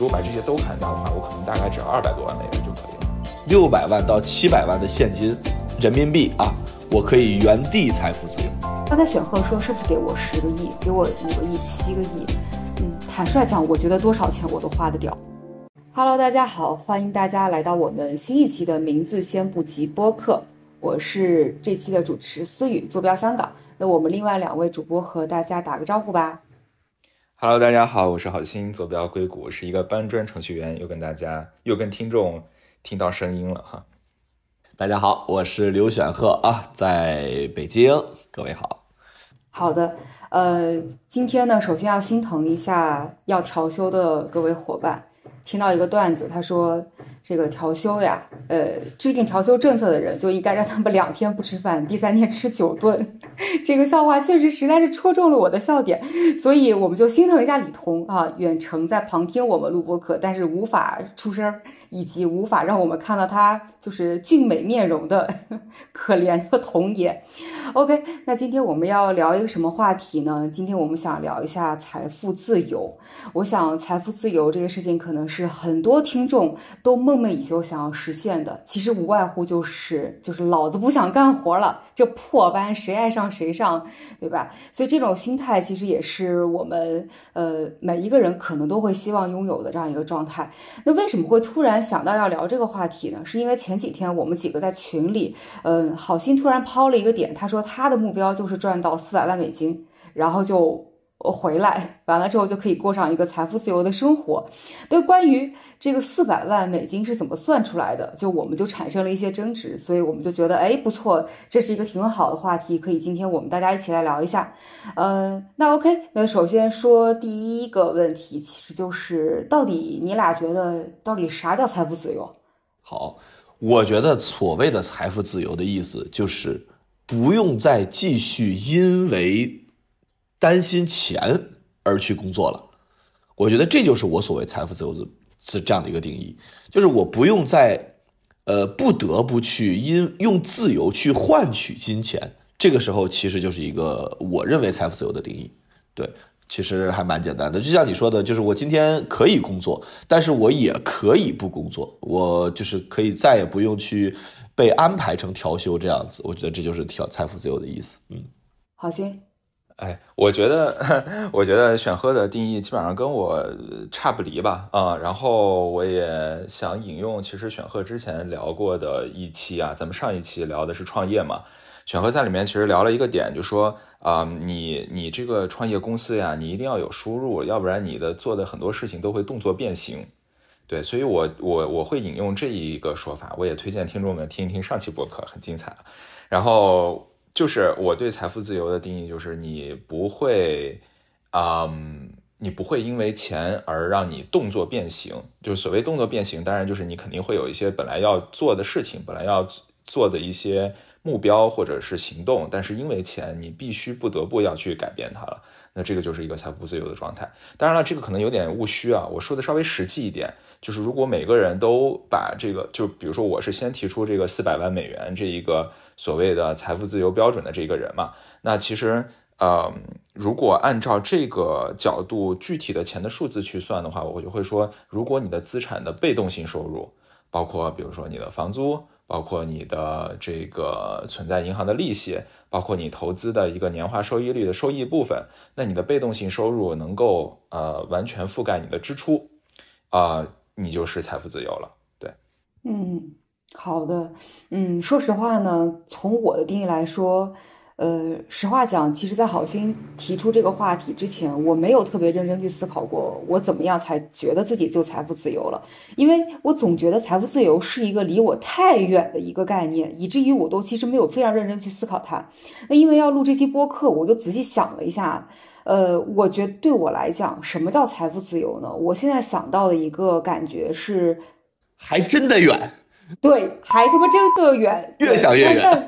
如果把这些都砍掉的话，我可能大概只要二百多万美元就可以了。六百万到七百万的现金人民币啊，我可以原地财富自由。刚才选赫说是不是给我十个亿，给我五个亿、七个亿？嗯，坦率讲，我觉得多少钱我都花得掉。Hello，大家好，欢迎大家来到我们新一期的名字先不急播客，我是这期的主持思雨，坐标香港。那我们另外两位主播和大家打个招呼吧。Hello，大家好，我是郝鑫，坐标硅谷，是一个搬砖程序员，又跟大家又跟听众听到声音了哈。大家好，我是刘选鹤啊，在北京，各位好。好的，呃，今天呢，首先要心疼一下要调休的各位伙伴。听到一个段子，他说这个调休呀，呃，制定调休政策的人就应该让他们两天不吃饭，第三天吃九顿。这个笑话确实实在是戳中了我的笑点，所以我们就心疼一下李彤啊，远程在旁听我们录播课，但是无法出声儿。以及无法让我们看到他就是俊美面容的 可怜的童颜。OK，那今天我们要聊一个什么话题呢？今天我们想聊一下财富自由。我想财富自由这个事情，可能是很多听众都梦寐以求想要实现的。其实无外乎就是就是老子不想干活了，这破班谁爱上谁上，对吧？所以这种心态其实也是我们呃每一个人可能都会希望拥有的这样一个状态。那为什么会突然？想到要聊这个话题呢，是因为前几天我们几个在群里，嗯，好心突然抛了一个点，他说他的目标就是赚到四百万美金，然后就。我回来完了之后就可以过上一个财富自由的生活。对，关于这个四百万美金是怎么算出来的，就我们就产生了一些争执，所以我们就觉得，哎，不错，这是一个挺好的话题，可以今天我们大家一起来聊一下。嗯，那 OK，那首先说第一个问题，其实就是到底你俩觉得到底啥叫财富自由？好，我觉得所谓的财富自由的意思就是不用再继续因为。担心钱而去工作了，我觉得这就是我所谓财富自由的是这样的一个定义，就是我不用再，呃，不得不去因用自由去换取金钱，这个时候其实就是一个我认为财富自由的定义。对，其实还蛮简单的，就像你说的，就是我今天可以工作，但是我也可以不工作，我就是可以再也不用去被安排成调休这样子。我觉得这就是调财富自由的意思。嗯，好行。哎，我觉得，我觉得选喝的定义基本上跟我差不离吧，啊，然后我也想引用，其实选喝之前聊过的一期啊，咱们上一期聊的是创业嘛，选喝在里面其实聊了一个点，就说啊，你你这个创业公司呀，你一定要有输入，要不然你的做的很多事情都会动作变形，对，所以我我我会引用这一个说法，我也推荐听众们听一听上期博客，很精彩，然后。就是我对财富自由的定义，就是你不会，嗯，你不会因为钱而让你动作变形。就是所谓动作变形，当然就是你肯定会有一些本来要做的事情，本来要做的一些目标或者是行动，但是因为钱，你必须不得不要去改变它了。那这个就是一个财富自由的状态。当然了，这个可能有点务虚啊。我说的稍微实际一点，就是如果每个人都把这个，就比如说我是先提出这个四百万美元这一个。所谓的财富自由标准的这个人嘛，那其实，呃，如果按照这个角度具体的钱的数字去算的话，我就会说，如果你的资产的被动性收入，包括比如说你的房租，包括你的这个存在银行的利息，包括你投资的一个年化收益率的收益部分，那你的被动性收入能够呃完全覆盖你的支出，啊，你就是财富自由了。对，嗯。好的，嗯，说实话呢，从我的定义来说，呃，实话讲，其实，在好心提出这个话题之前，我没有特别认真去思考过，我怎么样才觉得自己就财富自由了，因为我总觉得财富自由是一个离我太远的一个概念，以至于我都其实没有非常认真去思考它。那因为要录这期播客，我就仔细想了一下，呃，我觉得对我来讲，什么叫财富自由呢？我现在想到的一个感觉是，还真的远。对，还他妈真的远，越想越远，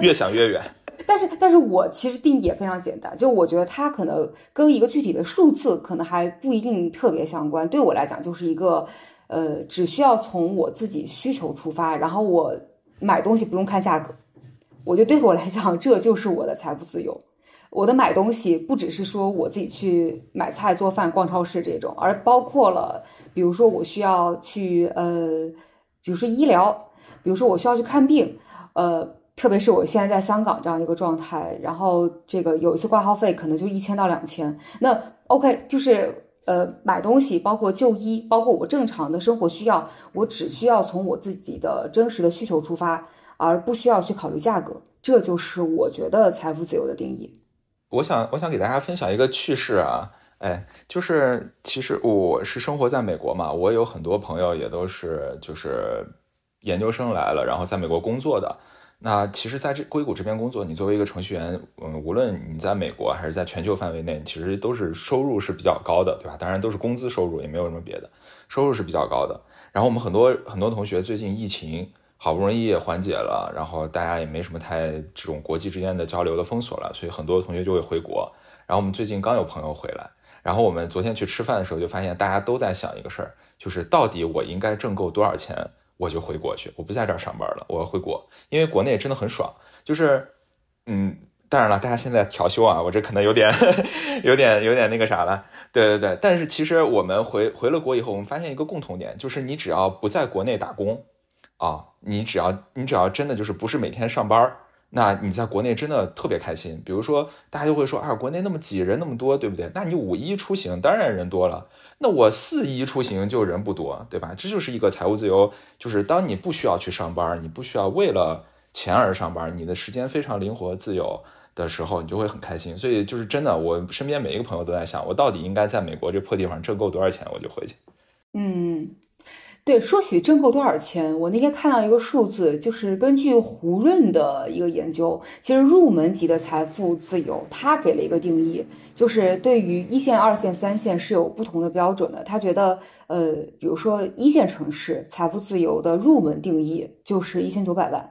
越想越远。但是，但是我其实定义也非常简单，就我觉得它可能跟一个具体的数字可能还不一定特别相关。对我来讲，就是一个，呃，只需要从我自己需求出发，然后我买东西不用看价格，我觉得对我来讲，这就是我的财富自由。我的买东西不只是说我自己去买菜做饭、逛超市这种，而包括了，比如说我需要去呃，比如说医疗，比如说我需要去看病，呃，特别是我现在在香港这样一个状态，然后这个有一次挂号费可能就一千到两千，那 OK 就是呃买东西，包括就医，包括我正常的生活需要，我只需要从我自己的真实的需求出发，而不需要去考虑价格，这就是我觉得财富自由的定义。我想，我想给大家分享一个趣事啊，哎，就是其实我是生活在美国嘛，我有很多朋友也都是就是研究生来了，然后在美国工作的。那其实，在这硅谷这边工作，你作为一个程序员，嗯，无论你在美国还是在全球范围内，其实都是收入是比较高的，对吧？当然都是工资收入，也没有什么别的，收入是比较高的。然后我们很多很多同学最近疫情。好不容易缓解了，然后大家也没什么太这种国际之间的交流的封锁了，所以很多同学就会回国。然后我们最近刚有朋友回来，然后我们昨天去吃饭的时候就发现大家都在想一个事儿，就是到底我应该挣够多少钱我就回国去，我不在这儿上班了，我要回国，因为国内真的很爽。就是，嗯，当然了，大家现在调休啊，我这可能有点 有点有点那个啥了。对对对，但是其实我们回回了国以后，我们发现一个共同点，就是你只要不在国内打工。啊，你只要你只要真的就是不是每天上班那你在国内真的特别开心。比如说，大家就会说啊，国内那么挤，人那么多，对不对？那你五一出行当然人多了，那我四一出行就人不多，对吧？这就是一个财务自由，就是当你不需要去上班，你不需要为了钱而上班，你的时间非常灵活自由的时候，你就会很开心。所以就是真的，我身边每一个朋友都在想，我到底应该在美国这破地方挣够多少钱，我就回去。嗯。对，说起挣够多少钱，我那天看到一个数字，就是根据胡润的一个研究，其实入门级的财富自由，他给了一个定义，就是对于一线、二线、三线是有不同的标准的。他觉得，呃，比如说一线城市财富自由的入门定义就是一千九百万，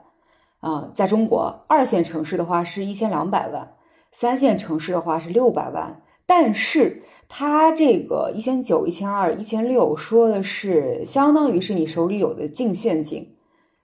啊，在中国二线城市的话是一千两百万，三线城市的话是六百万，但是。它这个一千九、一千二、一千六，说的是相当于是你手里有的净现金，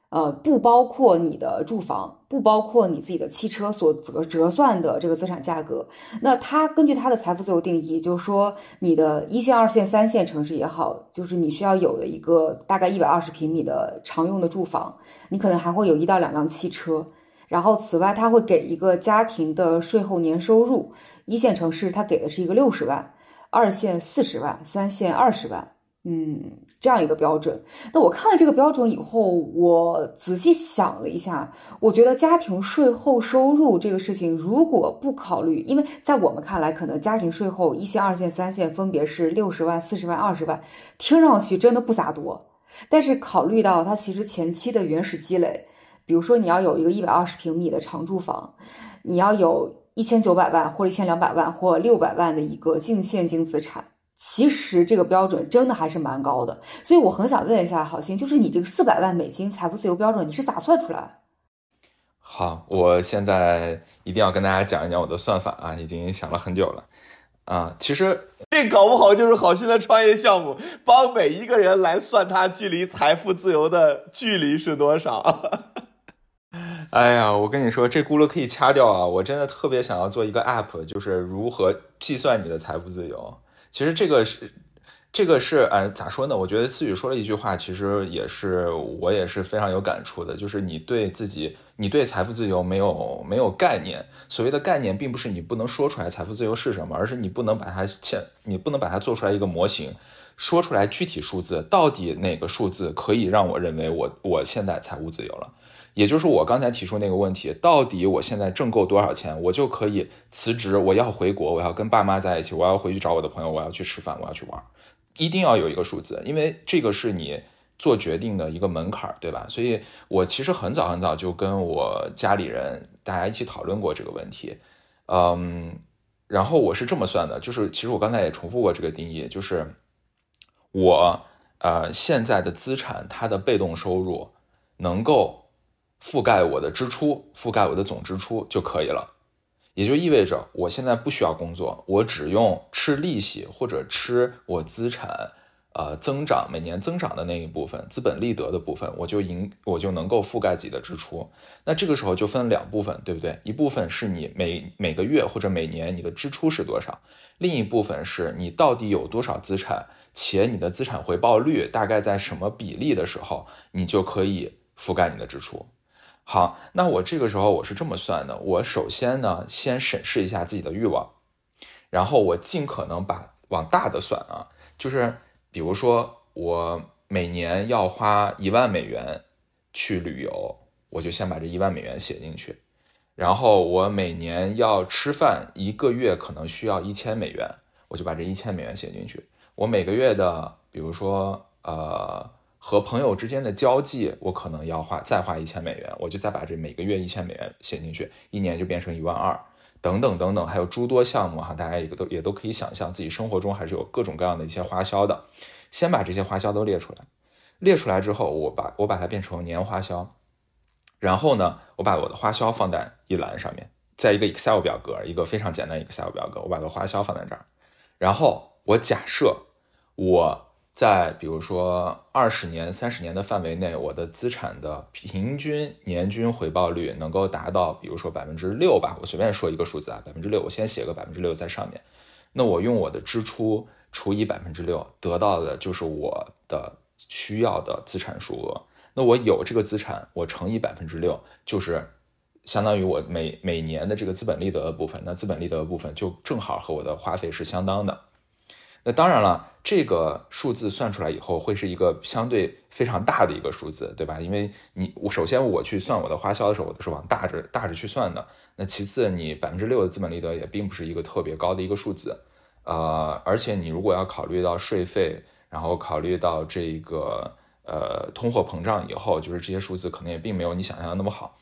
呃，不包括你的住房，不包括你自己的汽车所折折算的这个资产价格。那它根据它的财富自由定义，就是说你的一线、二线、三线城市也好，就是你需要有的一个大概一百二十平米的常用的住房，你可能还会有一到两辆汽车。然后此外，他会给一个家庭的税后年收入，一线城市他给的是一个六十万。二线四十万，三线二十万，嗯，这样一个标准。那我看了这个标准以后，我仔细想了一下，我觉得家庭税后收入这个事情，如果不考虑，因为在我们看来，可能家庭税后一线、二线、三线分别是六十万、四十万、二十万，听上去真的不咋多。但是考虑到它其实前期的原始积累，比如说你要有一个一百二十平米的长住房，你要有。一千九百万或者一千两百万或六百万的一个净现金资产，其实这个标准真的还是蛮高的。所以我很想问一下郝鑫，就是你这个四百万美金财富自由标准，你是咋算出来？好，我现在一定要跟大家讲一讲我的算法啊，已经想了很久了啊。其实这搞不好就是好心的创业项目，帮每一个人来算他距离财富自由的距离是多少。哎呀，我跟你说，这轱辘可以掐掉啊！我真的特别想要做一个 app，就是如何计算你的财富自由。其实这个是，这个是，哎，咋说呢？我觉得思雨说了一句话，其实也是我也是非常有感触的，就是你对自己，你对财富自由没有没有概念。所谓的概念，并不是你不能说出来财富自由是什么，而是你不能把它切，你不能把它做出来一个模型，说出来具体数字，到底哪个数字可以让我认为我我现在财务自由了。也就是我刚才提出那个问题，到底我现在挣够多少钱，我就可以辞职，我要回国，我要跟爸妈在一起，我要回去找我的朋友，我要去吃饭，我要去玩，一定要有一个数字，因为这个是你做决定的一个门槛，对吧？所以我其实很早很早就跟我家里人大家一起讨论过这个问题，嗯，然后我是这么算的，就是其实我刚才也重复过这个定义，就是我呃现在的资产它的被动收入能够。覆盖我的支出，覆盖我的总支出就可以了，也就意味着我现在不需要工作，我只用吃利息或者吃我资产，呃增长每年增长的那一部分资本利得的部分，我就盈我就能够覆盖自己的支出。那这个时候就分两部分，对不对？一部分是你每每个月或者每年你的支出是多少，另一部分是你到底有多少资产，且你的资产回报率大概在什么比例的时候，你就可以覆盖你的支出。好，那我这个时候我是这么算的，我首先呢先审视一下自己的欲望，然后我尽可能把往大的算啊，就是比如说我每年要花一万美元去旅游，我就先把这一万美元写进去，然后我每年要吃饭，一个月可能需要一千美元，我就把这一千美元写进去，我每个月的比如说呃。和朋友之间的交际，我可能要花再花一千美元，我就再把这每个月一千美元写进去，一年就变成一万二，等等等等，还有诸多项目哈，大家也都也都可以想象，自己生活中还是有各种各样的一些花销的。先把这些花销都列出来，列出来之后，我把我把它变成年花销，然后呢，我把我的花销放在一栏上面，在一个 Excel 表格，一个非常简单一个 Excel 表格，我把的花销放在这儿，然后我假设我。在比如说二十年、三十年的范围内，我的资产的平均年均回报率能够达到，比如说百分之六吧，我随便说一个数字啊，百分之六，我先写个百分之六在上面。那我用我的支出除以百分之六，得到的就是我的需要的资产数额。那我有这个资产，我乘以百分之六，就是相当于我每每年的这个资本利得的部分。那资本利得的部分就正好和我的花费是相当的。那当然了，这个数字算出来以后会是一个相对非常大的一个数字，对吧？因为你我首先我去算我的花销的时候，我都是往大着大着去算的。那其次，你百分之六的资本利得也并不是一个特别高的一个数字，呃，而且你如果要考虑到税费，然后考虑到这个呃通货膨胀以后，就是这些数字可能也并没有你想象的那么好。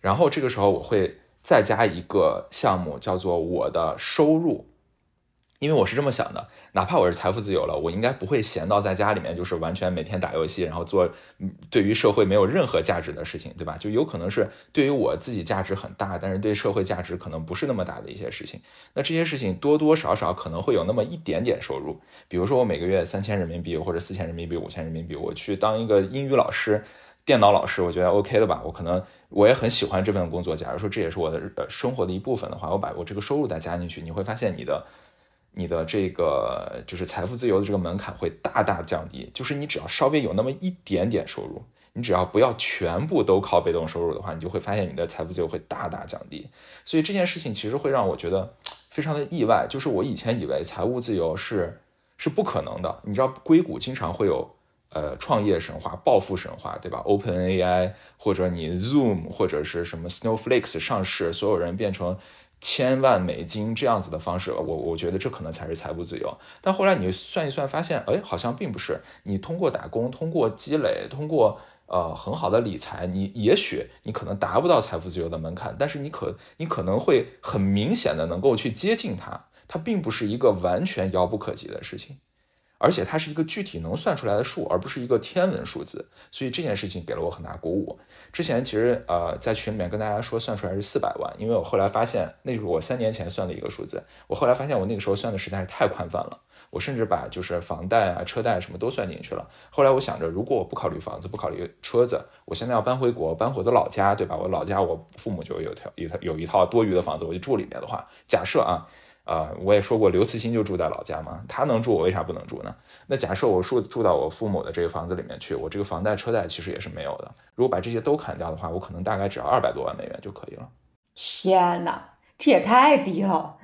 然后这个时候我会再加一个项目，叫做我的收入。因为我是这么想的，哪怕我是财富自由了，我应该不会闲到在家里面，就是完全每天打游戏，然后做对于社会没有任何价值的事情，对吧？就有可能是对于我自己价值很大，但是对社会价值可能不是那么大的一些事情。那这些事情多多少少可能会有那么一点点收入，比如说我每个月三千人民币或者四千人民币、五千人民币，我去当一个英语老师、电脑老师，我觉得 OK 的吧？我可能我也很喜欢这份工作。假如说这也是我的呃生活的一部分的话，我把我这个收入再加进去，你会发现你的。你的这个就是财富自由的这个门槛会大大降低，就是你只要稍微有那么一点点收入，你只要不要全部都靠被动收入的话，你就会发现你的财富自由会大大降低。所以这件事情其实会让我觉得非常的意外，就是我以前以为财务自由是是不可能的。你知道硅谷经常会有呃创业神话、暴富神话，对吧？Open AI 或者你 Zoom 或者是什么 Snowflakes 上市，所有人变成。千万美金这样子的方式，我我觉得这可能才是财富自由。但后来你算一算，发现，哎，好像并不是。你通过打工，通过积累，通过呃很好的理财，你也许你可能达不到财富自由的门槛，但是你可你可能会很明显的能够去接近它。它并不是一个完全遥不可及的事情。而且它是一个具体能算出来的数，而不是一个天文数字，所以这件事情给了我很大鼓舞。之前其实呃在群里面跟大家说算出来是四百万，因为我后来发现那是我三年前算的一个数字，我后来发现我那个时候算的实在是太宽泛了，我甚至把就是房贷啊、车贷什么都算进去了。后来我想着，如果我不考虑房子，不考虑车子，我现在要搬回国，搬回我的老家，对吧？我老家我父母就有条一套有一套多余的房子，我就住里面的话，假设啊。啊，我也说过，刘慈欣就住在老家嘛，他能住，我为啥不能住呢？那假设我住住到我父母的这个房子里面去，我这个房贷车贷其实也是没有的。如果把这些都砍掉的话，我可能大概只要二百多万美元就可以了。天哪，这也太低了！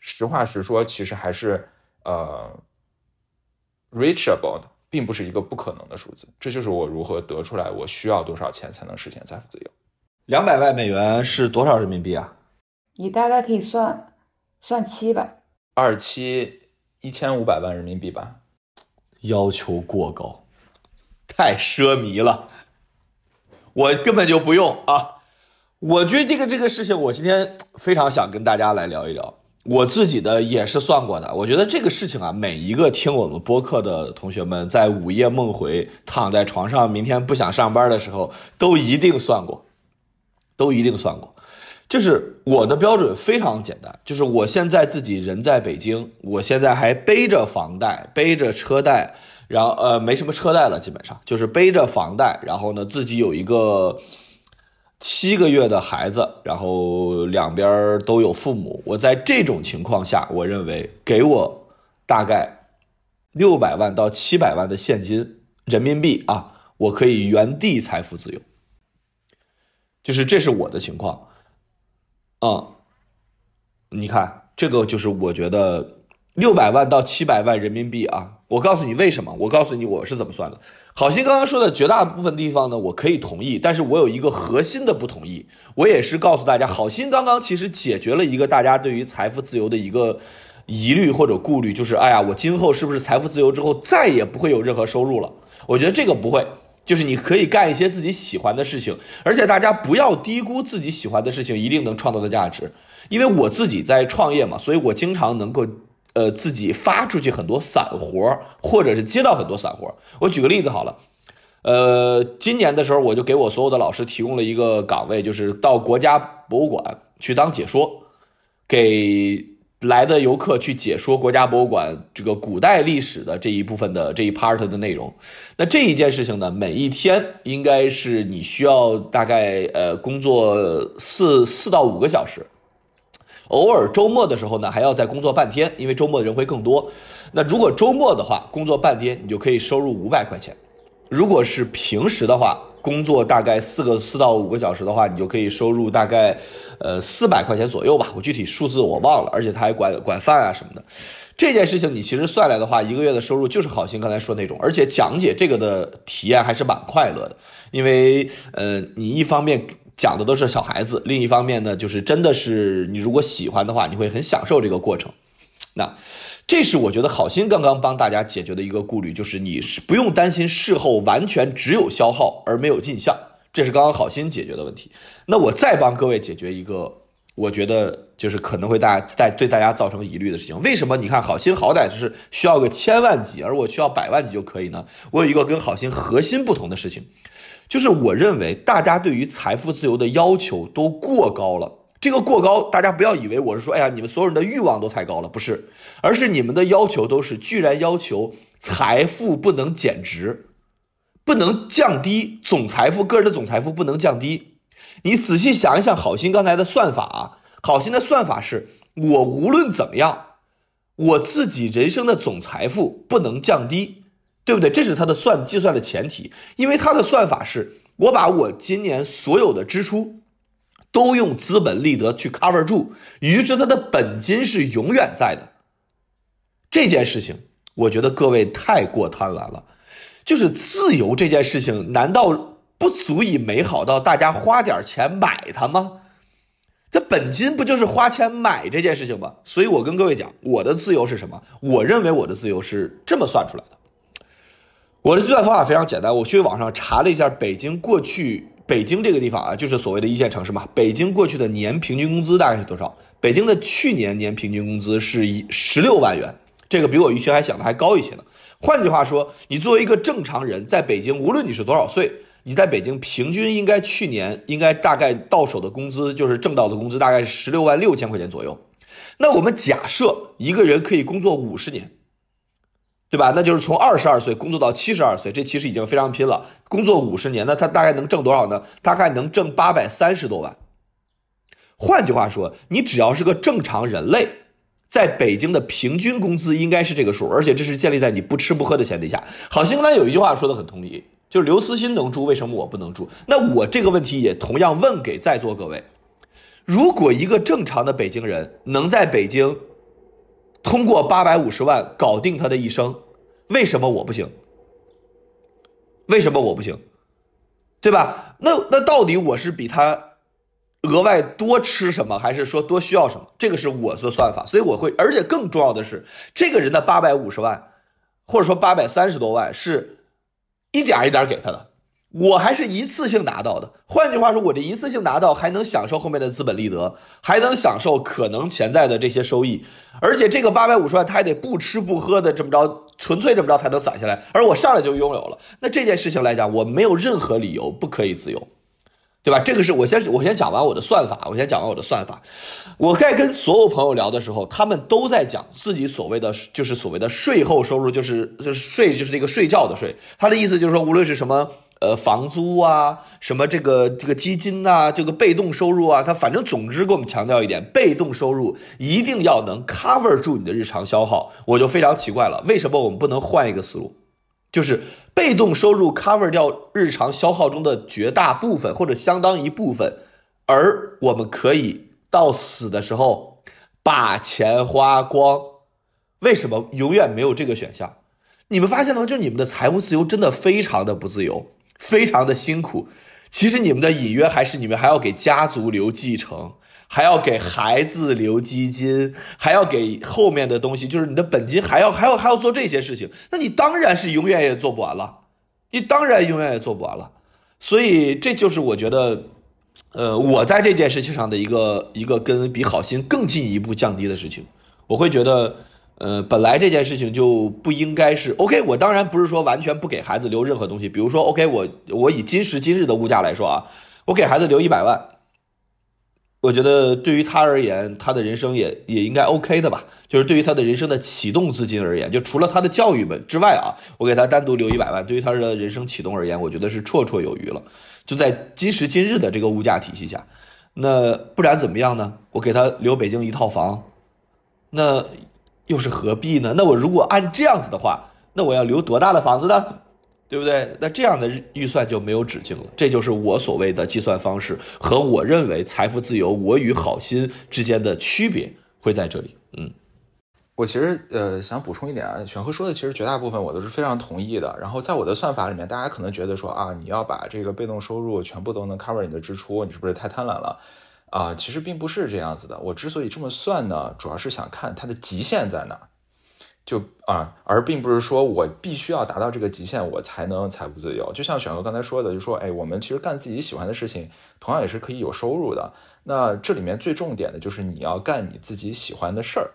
实话实说，其实还是呃，reachable 的，并不是一个不可能的数字。这就是我如何得出来我需要多少钱才能实现财富自由。两百万美元是多少人民币啊？你大概可以算。算七吧，二七一千五百万人民币吧，要求过高，太奢靡了，我根本就不用啊！我觉得这个这个事情，我今天非常想跟大家来聊一聊，我自己的也是算过的。我觉得这个事情啊，每一个听我们播客的同学们，在午夜梦回、躺在床上，明天不想上班的时候，都一定算过，都一定算过。就是我的标准非常简单，就是我现在自己人在北京，我现在还背着房贷，背着车贷，然后呃没什么车贷了，基本上就是背着房贷，然后呢自己有一个七个月的孩子，然后两边都有父母。我在这种情况下，我认为给我大概六百万到七百万的现金人民币啊，我可以原地财富自由。就是这是我的情况。嗯，你看，这个就是我觉得六百万到七百万人民币啊。我告诉你为什么？我告诉你我是怎么算的。好心刚刚说的绝大部分地方呢，我可以同意，但是我有一个核心的不同意。我也是告诉大家，好心刚刚其实解决了一个大家对于财富自由的一个疑虑或者顾虑，就是哎呀，我今后是不是财富自由之后再也不会有任何收入了？我觉得这个不会。就是你可以干一些自己喜欢的事情，而且大家不要低估自己喜欢的事情一定能创造的价值。因为我自己在创业嘛，所以我经常能够呃自己发出去很多散活，或者是接到很多散活。我举个例子好了，呃，今年的时候我就给我所有的老师提供了一个岗位，就是到国家博物馆去当解说，给。来的游客去解说国家博物馆这个古代历史的这一部分的这一 part 的内容，那这一件事情呢，每一天应该是你需要大概呃工作四四到五个小时，偶尔周末的时候呢还要再工作半天，因为周末的人会更多。那如果周末的话，工作半天你就可以收入五百块钱，如果是平时的话。工作大概四个四到五个小时的话，你就可以收入大概，呃四百块钱左右吧。我具体数字我忘了，而且他还管管饭啊什么的。这件事情你其实算来的话，一个月的收入就是好心刚才说那种，而且讲解这个的体验还是蛮快乐的，因为呃你一方面讲的都是小孩子，另一方面呢就是真的是你如果喜欢的话，你会很享受这个过程。那。这是我觉得好心刚刚帮大家解决的一个顾虑，就是你是不用担心事后完全只有消耗而没有进项，这是刚刚好心解决的问题。那我再帮各位解决一个，我觉得就是可能会大家带对大家造成疑虑的事情。为什么你看好心好歹就是需要个千万级，而我需要百万级就可以呢？我有一个跟好心核心不同的事情，就是我认为大家对于财富自由的要求都过高了。这个过高，大家不要以为我是说，哎呀，你们所有人的欲望都太高了，不是，而是你们的要求都是居然要求财富不能减值，不能降低总财富，个人的总财富不能降低。你仔细想一想，好心刚才的算法啊，好心的算法是我无论怎么样，我自己人生的总财富不能降低，对不对？这是他的算计算的前提，因为他的算法是我把我今年所有的支出。都用资本利得去 cover 住，于是它的本金是永远在的。这件事情，我觉得各位太过贪婪了。就是自由这件事情，难道不足以美好到大家花点钱买它吗？这本金不就是花钱买这件事情吗？所以我跟各位讲，我的自由是什么？我认为我的自由是这么算出来的。我的计算方法非常简单，我去网上查了一下北京过去。北京这个地方啊，就是所谓的一线城市嘛。北京过去的年平均工资大概是多少？北京的去年年平均工资是一十六万元，这个比我预期还想的还高一些呢。换句话说，你作为一个正常人，在北京，无论你是多少岁，你在北京平均应该去年应该大概到手的工资，就是挣到的工资大概是十六万六千块钱左右。那我们假设一个人可以工作五十年。对吧？那就是从二十二岁工作到七十二岁，这其实已经非常拼了。工作五十年，那他大概能挣多少呢？大概能挣八百三十多万。换句话说，你只要是个正常人类，在北京的平均工资应该是这个数，而且这是建立在你不吃不喝的前提下。好，新刚才有一句话说的很同意，就是刘慈欣能住，为什么我不能住？那我这个问题也同样问给在座各位：如果一个正常的北京人能在北京？通过八百五十万搞定他的一生，为什么我不行？为什么我不行？对吧？那那到底我是比他额外多吃什么，还是说多需要什么？这个是我做算法，所以我会，而且更重要的是，这个人的八百五十万，或者说八百三十多万，是一点一点给他的。我还是一次性拿到的，换句话说，我这一次性拿到还能享受后面的资本利得，还能享受可能潜在的这些收益，而且这个八百五十万他还得不吃不喝的这么着，纯粹这么着才能攒下来，而我上来就拥有了，那这件事情来讲，我没有任何理由不可以自由，对吧？这个是我先我先讲完我的算法，我先讲完我的算法。我在跟所有朋友聊的时候，他们都在讲自己所谓的就是所谓的税后收入，就是就是税就是那个睡觉的税。他的意思就是说，无论是什么。呃，房租啊，什么这个这个基金呐，这个被动收入啊，他反正总之给我们强调一点，被动收入一定要能 cover 住你的日常消耗。我就非常奇怪了，为什么我们不能换一个思路，就是被动收入 cover 掉日常消耗中的绝大部分或者相当一部分，而我们可以到死的时候把钱花光？为什么永远没有这个选项？你们发现了吗？就是你们的财务自由真的非常的不自由。非常的辛苦，其实你们的隐约还是你们还要给家族留继承，还要给孩子留基金，还要给后面的东西，就是你的本金还要还要还要做这些事情，那你当然是永远也做不完了，你当然永远也做不完了，所以这就是我觉得，呃，我在这件事情上的一个一个跟比好心更进一步降低的事情，我会觉得。呃，本来这件事情就不应该是 OK。我当然不是说完全不给孩子留任何东西，比如说 OK，我我以今时今日的物价来说啊，我给孩子留一百万，我觉得对于他而言，他的人生也也应该 OK 的吧。就是对于他的人生的启动资金而言，就除了他的教育们之外啊，我给他单独留一百万，对于他的人生启动而言，我觉得是绰绰有余了。就在今时今日的这个物价体系下，那不然怎么样呢？我给他留北京一套房，那。又是何必呢？那我如果按这样子的话，那我要留多大的房子呢？对不对？那这样的预算就没有止境了。这就是我所谓的计算方式和我认为财富自由，我与好心之间的区别会在这里。嗯，我其实呃想补充一点啊，选和说的其实绝大部分我都是非常同意的。然后在我的算法里面，大家可能觉得说啊，你要把这个被动收入全部都能 cover 你的支出，你是不是太贪婪了？啊，其实并不是这样子的。我之所以这么算呢，主要是想看它的极限在哪，就啊，而并不是说我必须要达到这个极限，我才能财富自由。就像选哥刚才说的，就说，哎，我们其实干自己喜欢的事情，同样也是可以有收入的。那这里面最重点的就是你要干你自己喜欢的事儿。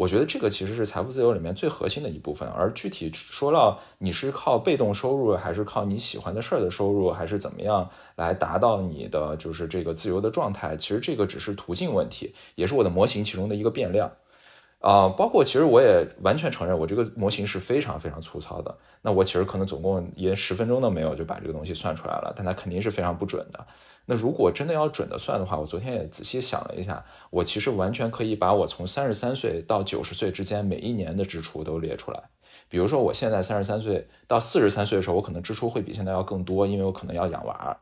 我觉得这个其实是财富自由里面最核心的一部分，而具体说到你是靠被动收入，还是靠你喜欢的事儿的收入，还是怎么样来达到你的就是这个自由的状态，其实这个只是途径问题，也是我的模型其中的一个变量。啊，包括其实我也完全承认，我这个模型是非常非常粗糙的。那我其实可能总共连十分钟都没有就把这个东西算出来了，但它肯定是非常不准的。那如果真的要准的算的话，我昨天也仔细想了一下，我其实完全可以把我从三十三岁到九十岁之间每一年的支出都列出来。比如说我现在三十三岁到四十三岁的时候，我可能支出会比现在要更多，因为我可能要养娃。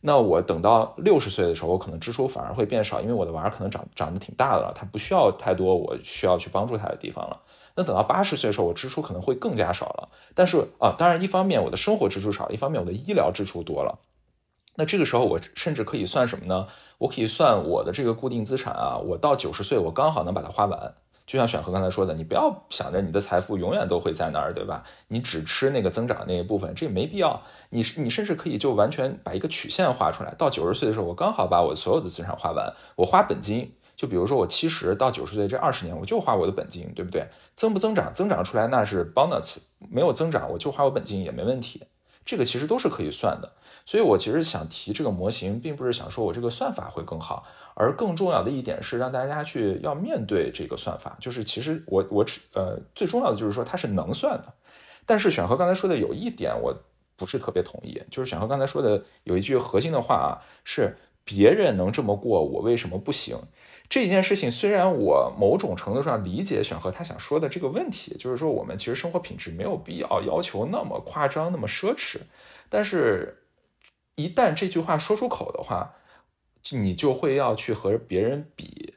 那我等到六十岁的时候，我可能支出反而会变少，因为我的娃可能长长得挺大的了，他不需要太多我需要去帮助他的地方了。那等到八十岁的时候，我支出可能会更加少了。但是啊，当然一方面我的生活支出少，一方面我的医疗支出多了。那这个时候我甚至可以算什么呢？我可以算我的这个固定资产啊，我到九十岁我刚好能把它花完。就像选和刚才说的，你不要想着你的财富永远都会在那儿，对吧？你只吃那个增长那一部分，这没必要。你你甚至可以就完全把一个曲线画出来，到九十岁的时候，我刚好把我所有的资产花完，我花本金。就比如说我七十到九十岁这二十年，我就花我的本金，对不对？增不增长，增长出来那是 bonus，没有增长我就花我本金也没问题。这个其实都是可以算的。所以我其实想提这个模型，并不是想说我这个算法会更好。而更重要的一点是让大家去要面对这个算法，就是其实我我只呃最重要的就是说它是能算的，但是选和刚才说的有一点我不是特别同意，就是选和刚才说的有一句核心的话啊，是别人能这么过，我为什么不行？这件事情虽然我某种程度上理解选和他想说的这个问题，就是说我们其实生活品质没有必要要求那么夸张那么奢侈，但是一旦这句话说出口的话。你就会要去和别人比，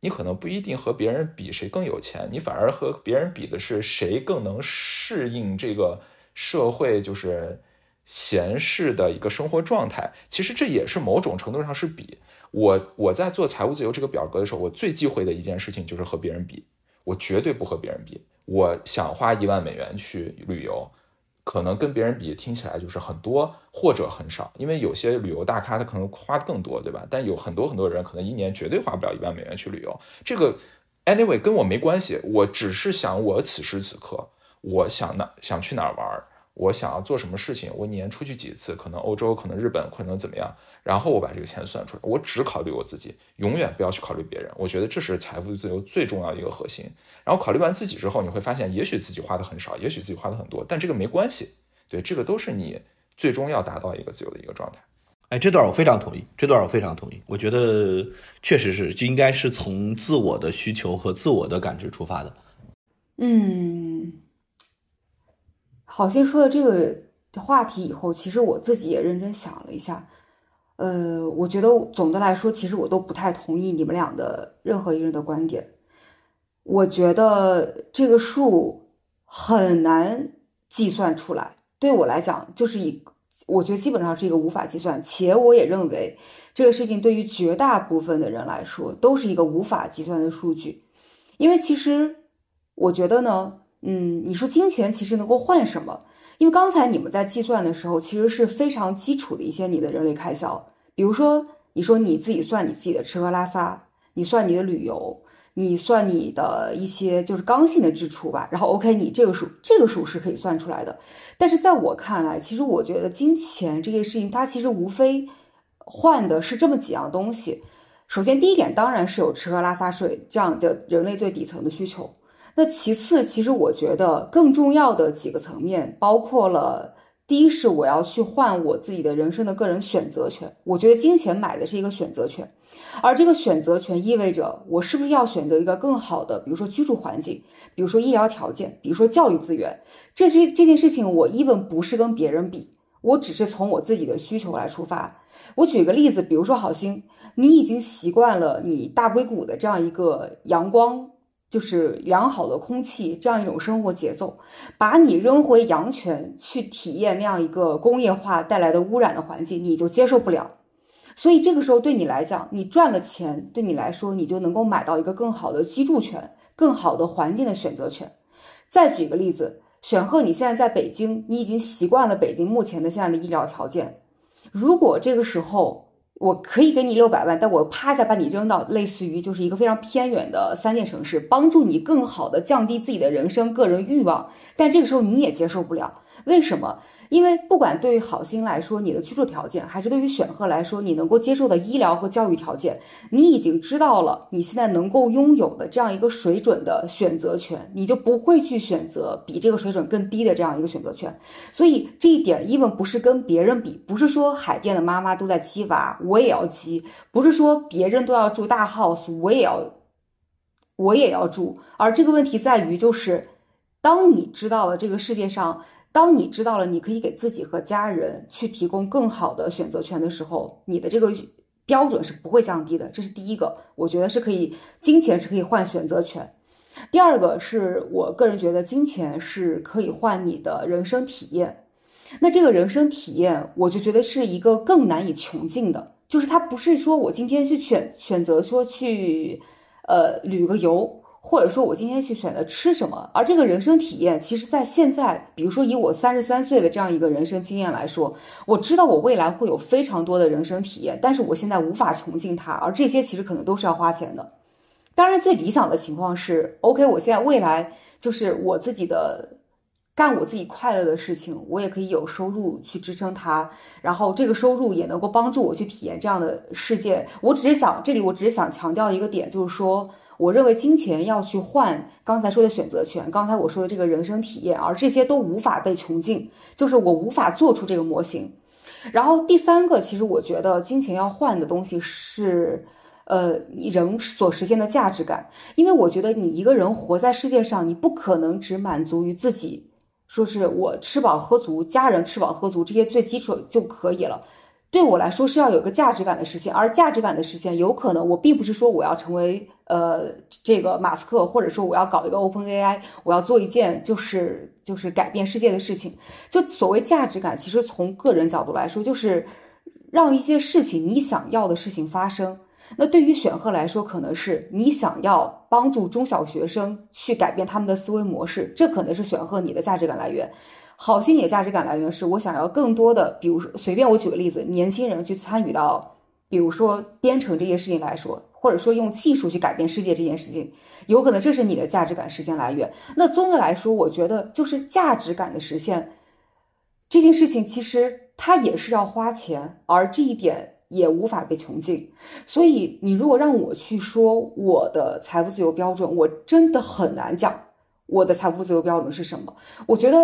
你可能不一定和别人比谁更有钱，你反而和别人比的是谁更能适应这个社会就是闲适的一个生活状态。其实这也是某种程度上是比。我我在做财务自由这个表格的时候，我最忌讳的一件事情就是和别人比，我绝对不和别人比。我想花一万美元去旅游。可能跟别人比，听起来就是很多或者很少，因为有些旅游大咖他可能花的更多，对吧？但有很多很多人可能一年绝对花不了一万美元去旅游。这个 anyway 跟我没关系，我只是想我此时此刻我想哪想去哪儿玩，我想要做什么事情，我年出去几次，可能欧洲，可能日本，可能怎么样，然后我把这个钱算出来，我只考虑我自己，永远不要去考虑别人。我觉得这是财富自由最重要的一个核心。然后考虑完自己之后，你会发现，也许自己花的很少，也许自己花的很多，但这个没关系。对，这个都是你最终要达到一个自由的一个状态。哎，这段我非常同意，这段我非常同意。我觉得确实是，就应该是从自我的需求和自我的感知出发的。嗯，好心说了这个话题以后，其实我自己也认真想了一下。呃，我觉得总的来说，其实我都不太同意你们俩的任何一个人的观点。我觉得这个数很难计算出来，对我来讲，就是以。我觉得基本上是一个无法计算，且我也认为这个事情对于绝大部分的人来说都是一个无法计算的数据，因为其实我觉得呢，嗯，你说金钱其实能够换什么？因为刚才你们在计算的时候，其实是非常基础的一些你的人类开销，比如说你说你自己算你自己的吃喝拉撒，你算你的旅游。你算你的一些就是刚性的支出吧，然后 OK，你这个数这个数是可以算出来的。但是在我看来，其实我觉得金钱这件事情，它其实无非换的是这么几样东西。首先，第一点当然是有吃喝拉撒睡这样的人类最底层的需求。那其次，其实我觉得更重要的几个层面包括了。第一是我要去换我自己的人生的个人选择权，我觉得金钱买的是一个选择权，而这个选择权意味着我是不是要选择一个更好的，比如说居住环境，比如说医疗条件，比如说教育资源，这是这件事情我 even 不是跟别人比，我只是从我自己的需求来出发。我举个例子，比如说好心，你已经习惯了你大硅谷的这样一个阳光。就是良好的空气这样一种生活节奏，把你扔回阳泉去体验那样一个工业化带来的污染的环境，你就接受不了。所以这个时候对你来讲，你赚了钱，对你来说，你就能够买到一个更好的居住权、更好的环境的选择权。再举个例子，选赫，你现在在北京，你已经习惯了北京目前的现在的医疗条件。如果这个时候，我可以给你六百万，但我啪一下把你扔到类似于就是一个非常偏远的三线城市，帮助你更好的降低自己的人生个人欲望，但这个时候你也接受不了，为什么？因为不管对于好心来说，你的居住条件，还是对于选赫来说，你能够接受的医疗和教育条件，你已经知道了你现在能够拥有的这样一个水准的选择权，你就不会去选择比这个水准更低的这样一个选择权。所以这一点，even 不是跟别人比，不是说海淀的妈妈都在鸡娃，我也要鸡；不是说别人都要住大 house，我也要，我也要住。而这个问题在于，就是当你知道了这个世界上。当你知道了你可以给自己和家人去提供更好的选择权的时候，你的这个标准是不会降低的。这是第一个，我觉得是可以，金钱是可以换选择权。第二个是我个人觉得金钱是可以换你的人生体验。那这个人生体验，我就觉得是一个更难以穷尽的，就是它不是说我今天去选选择说去，呃，旅个游。或者说，我今天去选择吃什么，而这个人生体验，其实，在现在，比如说以我三十三岁的这样一个人生经验来说，我知道我未来会有非常多的人生体验，但是我现在无法穷尽它，而这些其实可能都是要花钱的。当然，最理想的情况是，OK，我现在未来就是我自己的干我自己快乐的事情，我也可以有收入去支撑它，然后这个收入也能够帮助我去体验这样的世界。我只是想，这里我只是想强调一个点，就是说。我认为金钱要去换刚才说的选择权，刚才我说的这个人生体验，而这些都无法被穷尽，就是我无法做出这个模型。然后第三个，其实我觉得金钱要换的东西是，呃，人所实现的价值感。因为我觉得你一个人活在世界上，你不可能只满足于自己，说是我吃饱喝足，家人吃饱喝足，这些最基础就可以了。对我来说是要有一个价值感的实现，而价值感的实现，有可能我并不是说我要成为呃这个马斯克，或者说我要搞一个 Open AI，我要做一件就是就是改变世界的事情。就所谓价值感，其实从个人角度来说，就是让一些事情你想要的事情发生。那对于选赫来说，可能是你想要帮助中小学生去改变他们的思维模式，这可能是选赫你的价值感来源。好心理的价值感来源是我想要更多的，比如说随便我举个例子，年轻人去参与到，比如说编程这件事情来说，或者说用技术去改变世界这件事情，有可能这是你的价值感实现来源。那综的来说，我觉得就是价值感的实现，这件事情其实它也是要花钱，而这一点也无法被穷尽。所以你如果让我去说我的财富自由标准，我真的很难讲我的财富自由标准是什么。我觉得，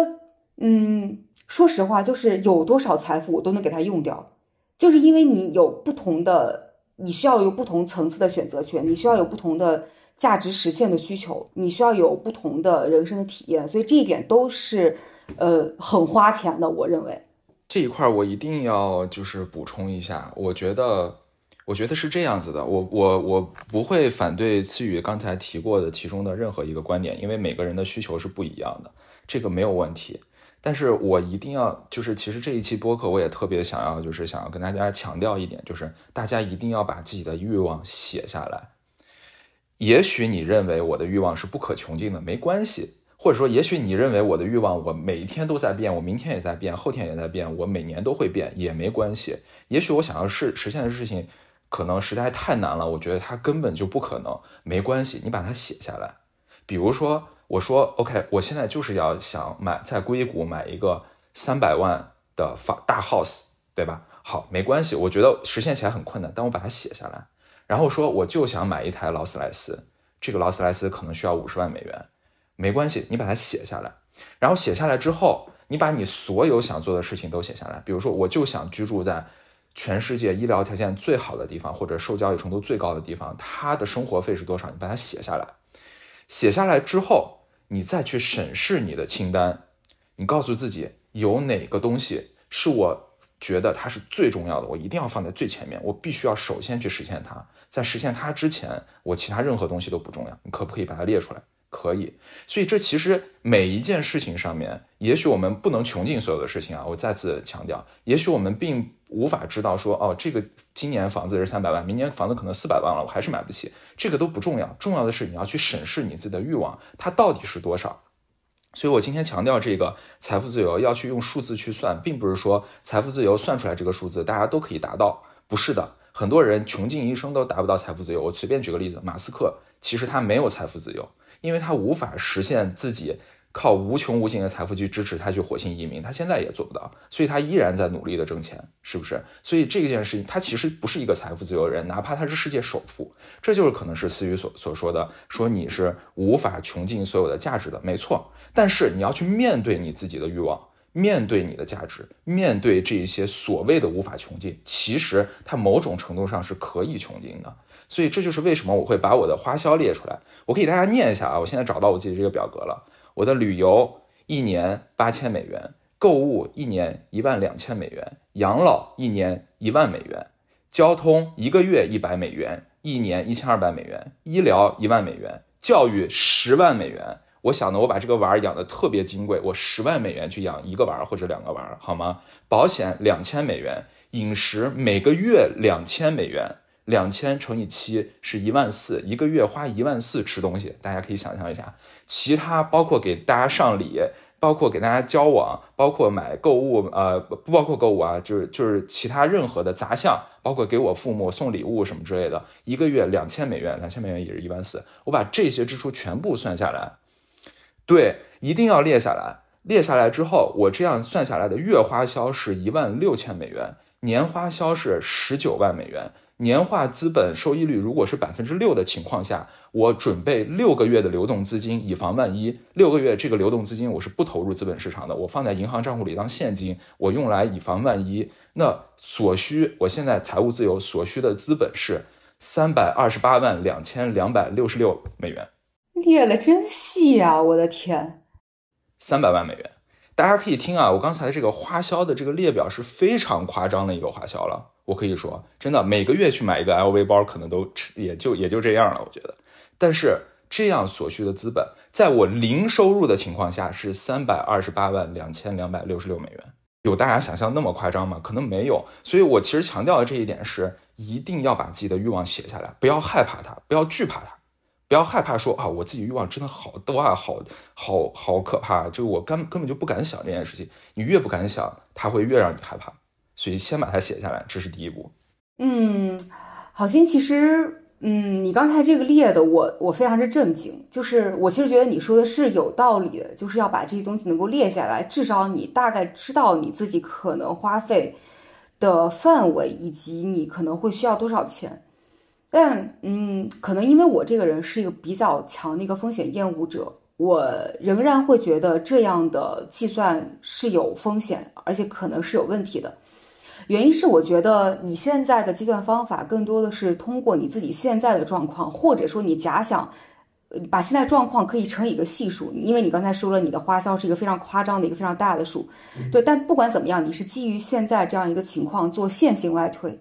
嗯，说实话，就是有多少财富我都能给它用掉，就是因为你有不同的，你需要有不同层次的选择权，你需要有不同的。价值实现的需求，你需要有不同的人生的体验，所以这一点都是，呃，很花钱的。我认为这一块我一定要就是补充一下，我觉得，我觉得是这样子的，我我我不会反对思雨刚才提过的其中的任何一个观点，因为每个人的需求是不一样的，这个没有问题。但是我一定要就是，其实这一期播客我也特别想要，就是想要跟大家强调一点，就是大家一定要把自己的欲望写下来。也许你认为我的欲望是不可穷尽的，没关系。或者说，也许你认为我的欲望，我每一天都在变，我明天也在变，后天也在变，我每年都会变，也没关系。也许我想要实实现的事情，可能实在太难了，我觉得它根本就不可能。没关系，你把它写下来。比如说，我说 OK，我现在就是要想买在硅谷买一个三百万的房大 house，对吧？好，没关系，我觉得实现起来很困难，但我把它写下来。然后说，我就想买一台劳斯莱斯，这个劳斯莱斯可能需要五十万美元，没关系，你把它写下来。然后写下来之后，你把你所有想做的事情都写下来。比如说，我就想居住在全世界医疗条件最好的地方，或者受教育程度最高的地方，它的生活费是多少？你把它写下来。写下来之后，你再去审视你的清单，你告诉自己有哪个东西是我觉得它是最重要的，我一定要放在最前面，我必须要首先去实现它。在实现它之前，我其他任何东西都不重要。你可不可以把它列出来？可以。所以这其实每一件事情上面，也许我们不能穷尽所有的事情啊。我再次强调，也许我们并无法知道说，哦，这个今年房子是三百万，明年房子可能四百万了，我还是买不起。这个都不重要，重要的是你要去审视你自己的欲望，它到底是多少。所以我今天强调这个财富自由要去用数字去算，并不是说财富自由算出来这个数字大家都可以达到，不是的。很多人穷尽一生都达不到财富自由。我随便举个例子，马斯克其实他没有财富自由，因为他无法实现自己靠无穷无尽的财富去支持他去火星移民，他现在也做不到，所以他依然在努力的挣钱，是不是？所以这件事情他其实不是一个财富自由人，哪怕他是世界首富，这就是可能是思雨所所说的，说你是无法穷尽所有的价值的，没错。但是你要去面对你自己的欲望。面对你的价值，面对这一些所谓的无法穷尽，其实它某种程度上是可以穷尽的。所以这就是为什么我会把我的花销列出来。我给大家念一下啊，我现在找到我自己这个表格了。我的旅游一年八千美元，购物一年一万两千美元，养老一年一万美元，交通一个月一百美元，一年一千二百美元，医疗一万美元，教育十万美元。我想呢，我把这个娃儿养的特别金贵，我十万美元去养一个娃儿或者两个娃儿，好吗？保险两千美元，饮食每个月两千美元，两千乘以七是一万四，一个月花一万四吃东西，大家可以想象一下。其他包括给大家上礼，包括给大家交往，包括买购物，呃，不包括购物啊，就是就是其他任何的杂项，包括给我父母送礼物什么之类的，一个月两千美元，两千美元也是一万四。我把这些支出全部算下来。对，一定要列下来。列下来之后，我这样算下来的月花销是一万六千美元，年花销是十九万美元。年化资本收益率如果是百分之六的情况下，我准备六个月的流动资金，以防万一。六个月这个流动资金我是不投入资本市场的，我放在银行账户里当现金，我用来以防万一。那所需，我现在财务自由所需的资本是三百二十八万两千两百六十六美元。列的真细呀！我的天，三百万美元，大家可以听啊！我刚才这个花销的这个列表是非常夸张的一个花销了。我可以说，真的每个月去买一个 LV 包，可能都也就也就这样了。我觉得，但是这样所需的资本，在我零收入的情况下是三百二十八万两千两百六十六美元。有大家想象那么夸张吗？可能没有。所以我其实强调的这一点是，一定要把自己的欲望写下来，不要害怕它，不要惧怕它。不要害怕说啊，我自己欲望真的好多啊，好好好可怕，就我根根本就不敢想这件事情。你越不敢想，它会越让你害怕。所以先把它写下来，这是第一步。嗯，好心其实，嗯，你刚才这个列的，我我非常之震惊。就是我其实觉得你说的是有道理的，就是要把这些东西能够列下来，至少你大概知道你自己可能花费的范围，以及你可能会需要多少钱。但嗯，可能因为我这个人是一个比较强的一个风险厌恶者，我仍然会觉得这样的计算是有风险，而且可能是有问题的。原因是我觉得你现在的计算方法更多的是通过你自己现在的状况，或者说你假想，把现在状况可以乘以一个系数，因为你刚才说了你的花销是一个非常夸张的一个非常大的数，对。但不管怎么样，你是基于现在这样一个情况做线性外推，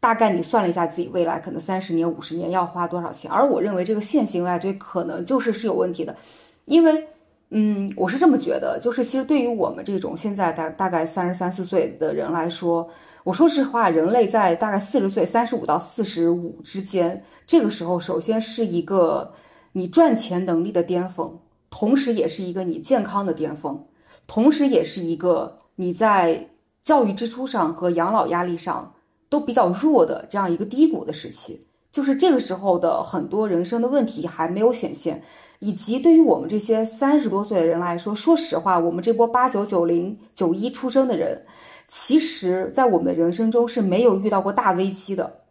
大概你算了一下自己未来可能三十年、五十年要花多少钱，而我认为这个线性外推可能就是是有问题的，因为。嗯，我是这么觉得，就是其实对于我们这种现在大大概三十三四岁的人来说，我说实话，人类在大概四十岁三十五到四十五之间，这个时候首先是一个你赚钱能力的巅峰，同时也是一个你健康的巅峰，同时也是一个你在教育支出上和养老压力上都比较弱的这样一个低谷的时期，就是这个时候的很多人生的问题还没有显现。以及对于我们这些三十多岁的人来说，说实话，我们这波八九九零九一出生的人，其实，在我们的人生中是没有遇到过大危机的。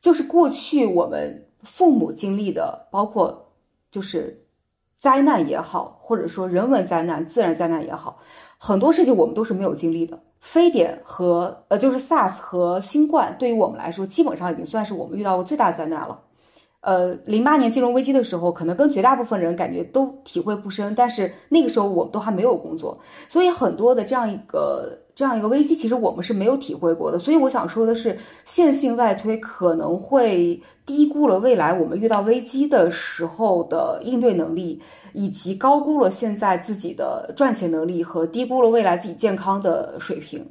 就是过去我们父母经历的，包括就是灾难也好，或者说人文灾难、自然灾难也好，很多事情我们都是没有经历的。非典和呃，就是 SARS 和新冠，对于我们来说，基本上已经算是我们遇到过最大的灾难了。呃，零八年金融危机的时候，可能跟绝大部分人感觉都体会不深，但是那个时候我们都还没有工作，所以很多的这样一个这样一个危机，其实我们是没有体会过的。所以我想说的是，线性外推可能会低估了未来我们遇到危机的时候的应对能力，以及高估了现在自己的赚钱能力和低估了未来自己健康的水平。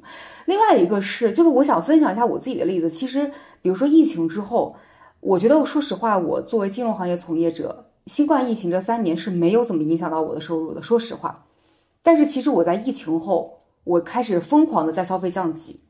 另外一个是，就是我想分享一下我自己的例子，其实比如说疫情之后。我觉得，说实话，我作为金融行业从业者，新冠疫情这三年是没有怎么影响到我的收入的。说实话，但是其实我在疫情后，我开始疯狂的在消费降级，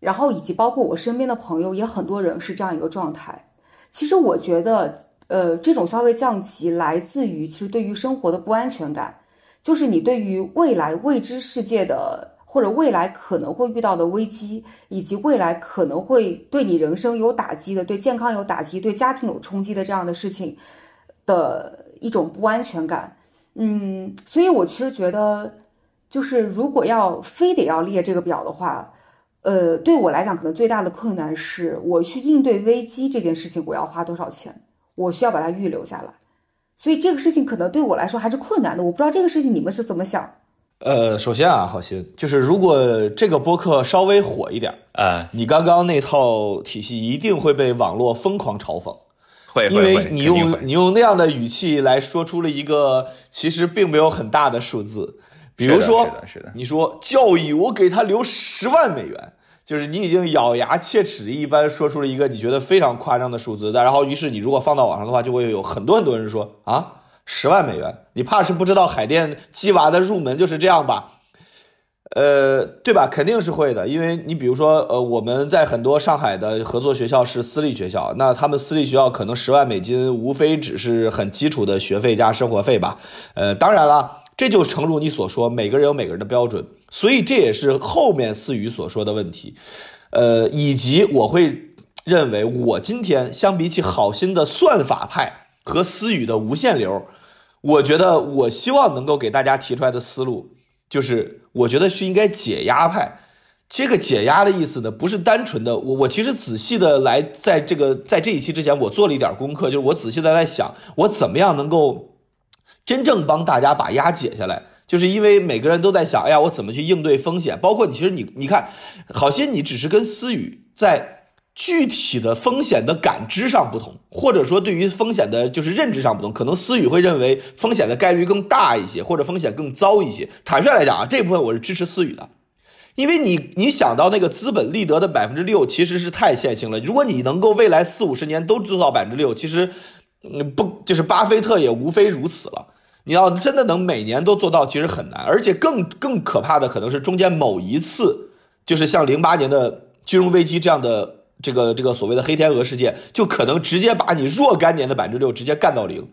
然后以及包括我身边的朋友也很多人是这样一个状态。其实我觉得，呃，这种消费降级来自于其实对于生活的不安全感，就是你对于未来未知世界的。或者未来可能会遇到的危机，以及未来可能会对你人生有打击的、对健康有打击、对家庭有冲击的这样的事情的一种不安全感。嗯，所以我其实觉得，就是如果要非得要列这个表的话，呃，对我来讲，可能最大的困难是我去应对危机这件事情，我要花多少钱？我需要把它预留下来。所以这个事情可能对我来说还是困难的。我不知道这个事情你们是怎么想。呃，首先啊，好心就是如果这个播客稍微火一点啊，你刚刚那套体系一定会被网络疯狂嘲讽，会，因为你用你用那样的语气来说出了一个其实并没有很大的数字，比如说，是的，是的，你说教育我给他留十万美元，就是你已经咬牙切齿一般说出了一个你觉得非常夸张的数字，但然后于是你如果放到网上的话，就会有很多很多人说啊。十万美元，你怕是不知道海淀鸡娃的入门就是这样吧？呃，对吧？肯定是会的，因为你比如说，呃，我们在很多上海的合作学校是私立学校，那他们私立学校可能十万美金，无非只是很基础的学费加生活费吧。呃，当然了，这就诚如你所说，每个人有每个人的标准，所以这也是后面思雨所说的问题。呃，以及我会认为，我今天相比起好心的算法派和思雨的无限流。我觉得，我希望能够给大家提出来的思路，就是我觉得是应该解压派。这个解压的意思呢，不是单纯的我。我其实仔细的来，在这个在这一期之前，我做了一点功课，就是我仔细的在想，我怎么样能够真正帮大家把压解下来。就是因为每个人都在想，哎呀，我怎么去应对风险？包括你，其实你你看，好心你只是跟思雨在。具体的风险的感知上不同，或者说对于风险的就是认知上不同，可能思雨会认为风险的概率更大一些，或者风险更糟一些。坦率来讲啊，这部分我是支持思雨的，因为你你想到那个资本利得的百分之六，其实是太线性了。如果你能够未来四五十年都做到百分之六，其实嗯不就是巴菲特也无非如此了。你要真的能每年都做到，其实很难，而且更更可怕的可能是中间某一次，就是像零八年的金融危机这样的。这个这个所谓的黑天鹅事件，就可能直接把你若干年的百分之六直接干到零，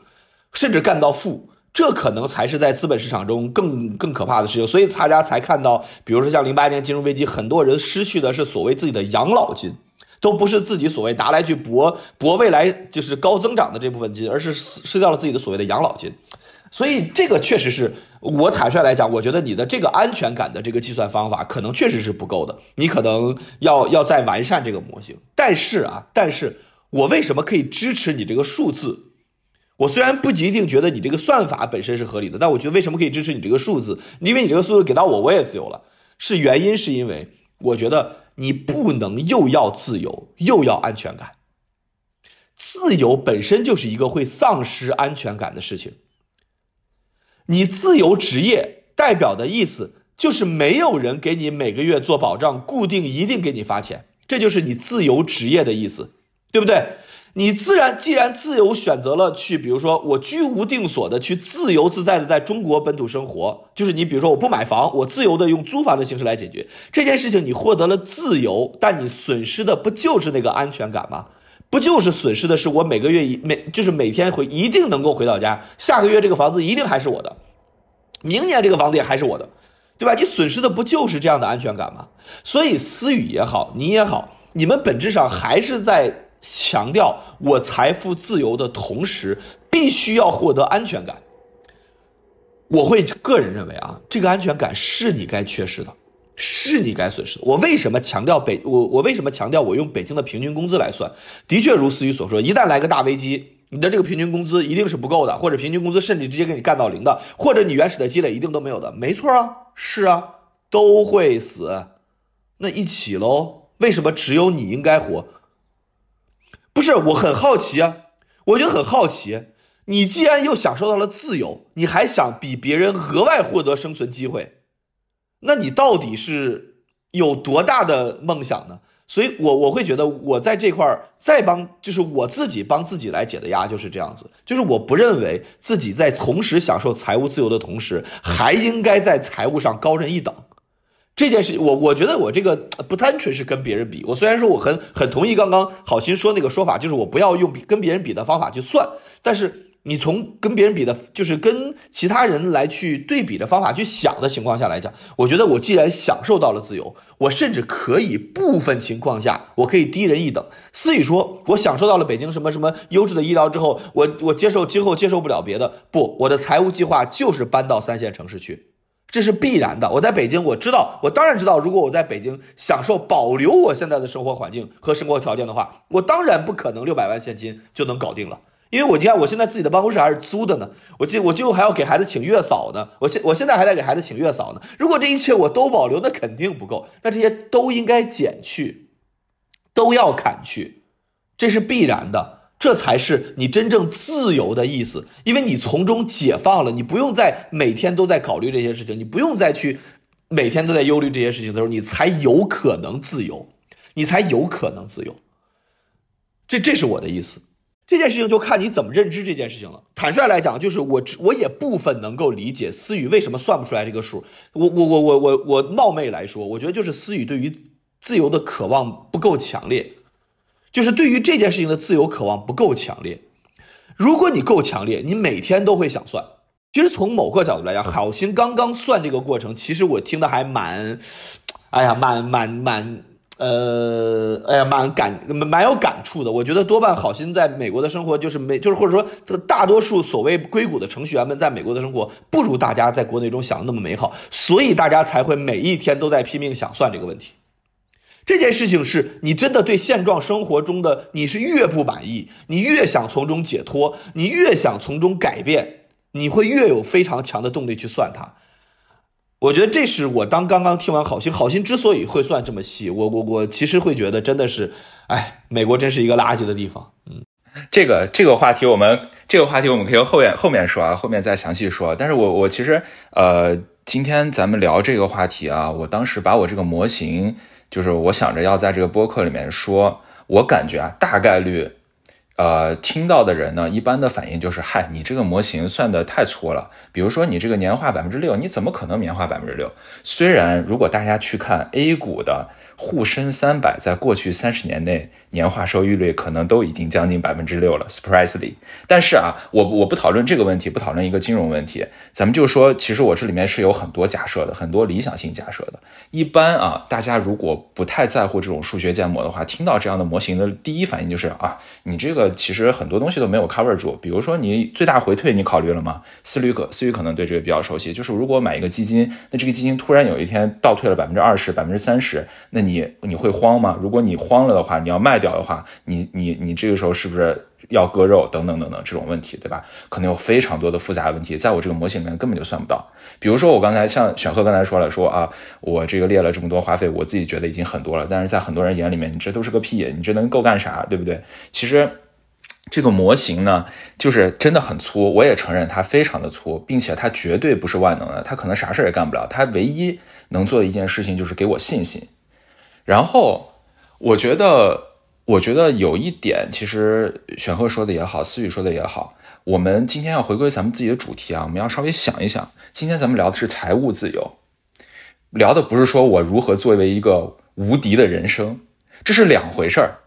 甚至干到负。这可能才是在资本市场中更更可怕的事情，所以大家才看到，比如说像零八年金融危机，很多人失去的是所谓自己的养老金，都不是自己所谓拿来去博博未来就是高增长的这部分金，而是失掉了自己的所谓的养老金。所以这个确实是我坦率来讲，我觉得你的这个安全感的这个计算方法可能确实是不够的，你可能要要再完善这个模型。但是啊，但是我为什么可以支持你这个数字？我虽然不一定觉得你这个算法本身是合理的，但我觉得为什么可以支持你这个数字？因为你这个数字给到我，我也自由了。是原因是因为我觉得你不能又要自由又要安全感。自由本身就是一个会丧失安全感的事情。你自由职业代表的意思就是没有人给你每个月做保障，固定一定给你发钱，这就是你自由职业的意思，对不对？你自然既然自由选择了去，比如说我居无定所的去自由自在的在中国本土生活，就是你比如说我不买房，我自由的用租房的形式来解决这件事情，你获得了自由，但你损失的不就是那个安全感吗？不就是损失的是我每个月一每就是每天回一定能够回到家，下个月这个房子一定还是我的，明年这个房子也还是我的，对吧？你损失的不就是这样的安全感吗？所以思雨也好，你也好，你们本质上还是在。强调我财富自由的同时，必须要获得安全感。我会个人认为啊，这个安全感是你该缺失的，是你该损失的。我为什么强调北？我我为什么强调我用北京的平均工资来算？的确如思雨所说，一旦来个大危机，你的这个平均工资一定是不够的，或者平均工资甚至直接给你干到零的，或者你原始的积累一定都没有的。没错啊，是啊，都会死，那一起喽。为什么只有你应该活？不是，我很好奇啊，我就很好奇，你既然又享受到了自由，你还想比别人额外获得生存机会，那你到底是有多大的梦想呢？所以，我我会觉得我在这块儿再帮，就是我自己帮自己来解的压，就是这样子，就是我不认为自己在同时享受财务自由的同时，还应该在财务上高人一等。这件事，我我觉得我这个不单纯是跟别人比。我虽然说我很很同意刚刚好心说那个说法，就是我不要用跟别人比的方法去算。但是你从跟别人比的，就是跟其他人来去对比的方法去想的情况下来讲，我觉得我既然享受到了自由，我甚至可以部分情况下我可以低人一等。思雨说，我享受到了北京什么什么优质的医疗之后，我我接受今后接受不了别的。不，我的财务计划就是搬到三线城市去。这是必然的。我在北京，我知道，我当然知道，如果我在北京享受保留我现在的生活环境和生活条件的话，我当然不可能六百万现金就能搞定了。因为我你看，我现在自己的办公室还是租的呢，我今我今后还要给孩子请月嫂呢，我现我现在还在给孩子请月嫂呢。如果这一切我都保留，那肯定不够，那这些都应该减去，都要砍去，这是必然的。这才是你真正自由的意思，因为你从中解放了，你不用再每天都在考虑这些事情，你不用再去每天都在忧虑这些事情的时候，你才有可能自由，你才有可能自由。这这是我的意思。这件事情就看你怎么认知这件事情了。坦率来讲，就是我我也部分能够理解思雨为什么算不出来这个数。我我我我我我冒昧来说，我觉得就是思雨对于自由的渴望不够强烈。就是对于这件事情的自由渴望不够强烈。如果你够强烈，你每天都会想算。其实从某个角度来讲，好心刚刚算这个过程，其实我听的还蛮，哎呀，蛮蛮蛮，呃，哎呀，蛮感蛮有感触的。我觉得多半好心在美国的生活，就是没就是或者说大多数所谓硅谷的程序员们在美国的生活，不如大家在国内中想的那么美好，所以大家才会每一天都在拼命想算这个问题。这件事情是你真的对现状生活中的你是越不满意，你越想从中解脱，你越想从中改变，你会越有非常强的动力去算它。我觉得这是我当刚刚听完好心，好心之所以会算这么细，我我我其实会觉得真的是，哎，美国真是一个垃圾的地方。嗯，这个这个话题我们这个话题我们可以后面后面说啊，后面再详细说。但是我我其实呃，今天咱们聊这个话题啊，我当时把我这个模型。就是我想着要在这个播客里面说，我感觉啊，大概率，呃，听到的人呢，一般的反应就是，嗨，你这个模型算的太粗了。比如说你这个年化百分之六，你怎么可能年化百分之六？虽然如果大家去看 A 股的沪深三百在过去三十年内年化收益率可能都已经将近百分之六了，surprisingly。但是啊，我我不讨论这个问题，不讨论一个金融问题，咱们就说，其实我这里面是有很多假设的，很多理想性假设的。一般啊，大家如果不太在乎这种数学建模的话，听到这样的模型的第一反应就是啊，你这个其实很多东西都没有 cover 住。比如说你最大回退，你考虑了吗？思律可思雨可能对这个比较熟悉，就是如果买一个基金，那这个基金突然有一天倒退了百分之二十、百分之三十，那你你你会慌吗？如果你慌了的话，你要卖掉的话，你你你这个时候是不是要割肉等等等等这种问题，对吧？可能有非常多的复杂问题，在我这个模型里面根本就算不到。比如说我刚才像选赫刚才说了，说啊，我这个列了这么多花费，我自己觉得已经很多了，但是在很多人眼里面，你这都是个屁，你这能够干啥，对不对？其实这个模型呢，就是真的很粗，我也承认它非常的粗，并且它绝对不是万能的，它可能啥事儿也干不了，它唯一能做的一件事情就是给我信心。然后，我觉得，我觉得有一点，其实选赫说的也好，思雨说的也好，我们今天要回归咱们自己的主题啊，我们要稍微想一想，今天咱们聊的是财务自由，聊的不是说我如何作为一个无敌的人生，这是两回事儿。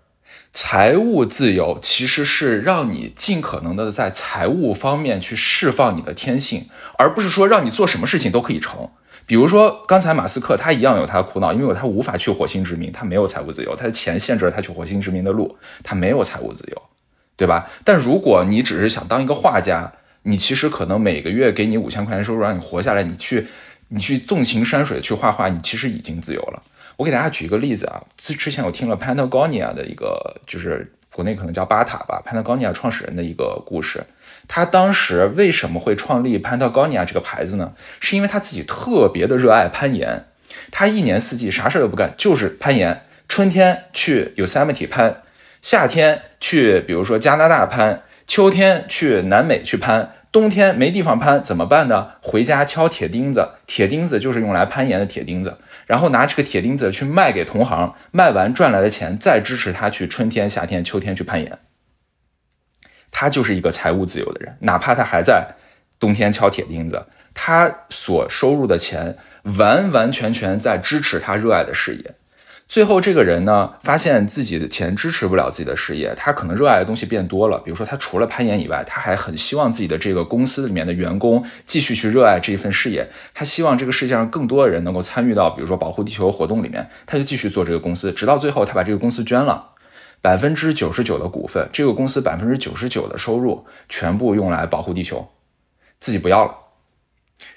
财务自由其实是让你尽可能的在财务方面去释放你的天性，而不是说让你做什么事情都可以成。比如说，刚才马斯克他一样有他的苦恼，因为他无法去火星殖民，他没有财务自由，他的钱限制了他去火星殖民的路，他没有财务自由，对吧？但如果你只是想当一个画家，你其实可能每个月给你五千块钱收入让你活下来，你去你去纵情山水去画画，你其实已经自由了。我给大家举一个例子啊，之之前我听了 Patagonia 的一个，就是国内可能叫巴塔吧，Patagonia 创始人的一个故事。他当时为什么会创立 Patagonia 这个牌子呢？是因为他自己特别的热爱攀岩，他一年四季啥事都不干，就是攀岩。春天去 Yosemite 攀，夏天去比如说加拿大攀，秋天去南美去攀，冬天没地方攀怎么办呢？回家敲铁钉子，铁钉子就是用来攀岩的铁钉子，然后拿这个铁钉子去卖给同行，卖完赚来的钱再支持他去春天、夏天、秋天去攀岩。他就是一个财务自由的人，哪怕他还在冬天敲铁钉子，他所收入的钱完完全全在支持他热爱的事业。最后，这个人呢，发现自己的钱支持不了自己的事业，他可能热爱的东西变多了。比如说，他除了攀岩以外，他还很希望自己的这个公司里面的员工继续去热爱这一份事业。他希望这个世界上更多的人能够参与到，比如说保护地球活动里面，他就继续做这个公司，直到最后他把这个公司捐了。百分之九十九的股份，这个公司百分之九十九的收入全部用来保护地球，自己不要了。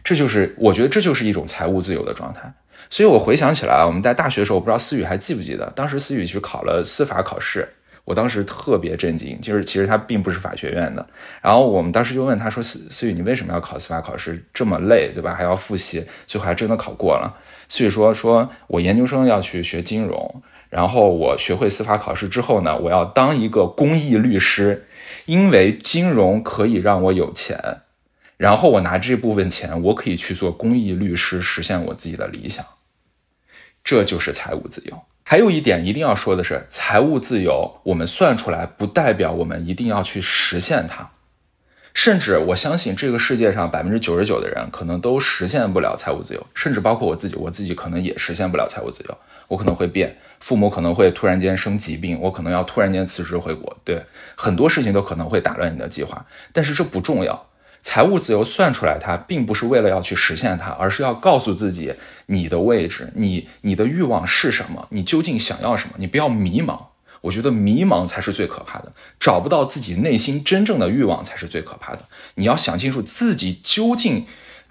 这就是我觉得这就是一种财务自由的状态。所以我回想起来，我们在大学的时候，我不知道思雨还记不记得，当时思雨去考了司法考试，我当时特别震惊，就是其实他并不是法学院的。然后我们当时就问他说：“思思雨，你为什么要考司法考试？这么累，对吧？还要复习，最后还真的考过了。”思雨说：“说我研究生要去学金融。”然后我学会司法考试之后呢，我要当一个公益律师，因为金融可以让我有钱，然后我拿这部分钱，我可以去做公益律师，实现我自己的理想。这就是财务自由。还有一点一定要说的是，财务自由我们算出来，不代表我们一定要去实现它。甚至我相信这个世界上百分之九十九的人可能都实现不了财务自由，甚至包括我自己，我自己可能也实现不了财务自由。我可能会变，父母可能会突然间生疾病，我可能要突然间辞职回国，对，很多事情都可能会打乱你的计划。但是这不重要，财务自由算出来，它并不是为了要去实现它，而是要告诉自己你的位置，你你的欲望是什么，你究竟想要什么，你不要迷茫。我觉得迷茫才是最可怕的，找不到自己内心真正的欲望才是最可怕的。你要想清楚自己究竟，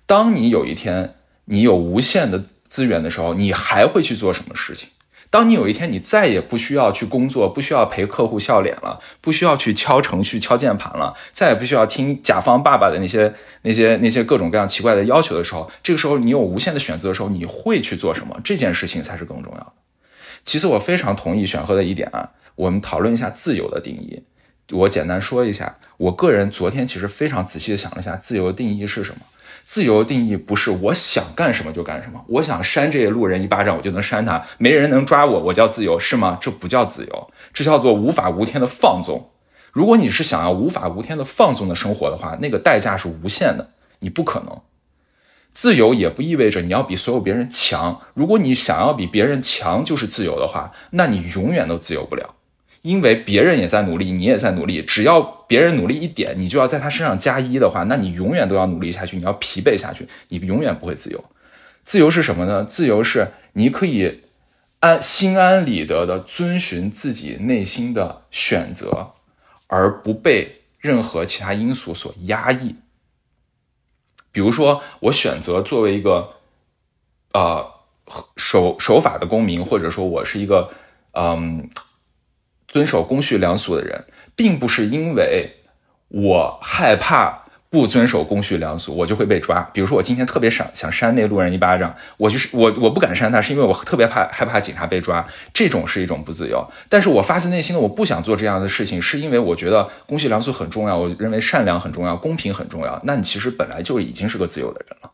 当你有一天你有无限的。资源的时候，你还会去做什么事情？当你有一天你再也不需要去工作，不需要陪客户笑脸了，不需要去敲程序、敲键盘了，再也不需要听甲方爸爸的那些、那些、那些各种各样奇怪的要求的时候，这个时候你有无限的选择的时候，你会去做什么？这件事情才是更重要的。其次，我非常同意选赫的一点啊，我们讨论一下自由的定义。我简单说一下，我个人昨天其实非常仔细的想了一下，自由的定义是什么。自由定义不是我想干什么就干什么，我想扇这些路人一巴掌，我就能扇他，没人能抓我，我叫自由是吗？这不叫自由，这叫做无法无天的放纵。如果你是想要无法无天的放纵的生活的话，那个代价是无限的，你不可能。自由也不意味着你要比所有别人强。如果你想要比别人强就是自由的话，那你永远都自由不了，因为别人也在努力，你也在努力。只要别人努力一点，你就要在他身上加一的话，那你永远都要努力下去，你要疲惫下去，你永远不会自由。自由是什么呢？自由是你可以安心安理得的遵循自己内心的选择，而不被任何其他因素所压抑。比如说，我选择作为一个，呃，守守法的公民，或者说我是一个，嗯，遵守公序良俗的人，并不是因为我害怕。不遵守公序良俗，我就会被抓。比如说，我今天特别想想扇那路人一巴掌，我就是我我不敢扇他，是因为我特别怕害怕警察被抓。这种是一种不自由。但是我发自内心的我不想做这样的事情，是因为我觉得公序良俗很重要，我认为善良很重要，公平很重要。那你其实本来就已经是个自由的人了。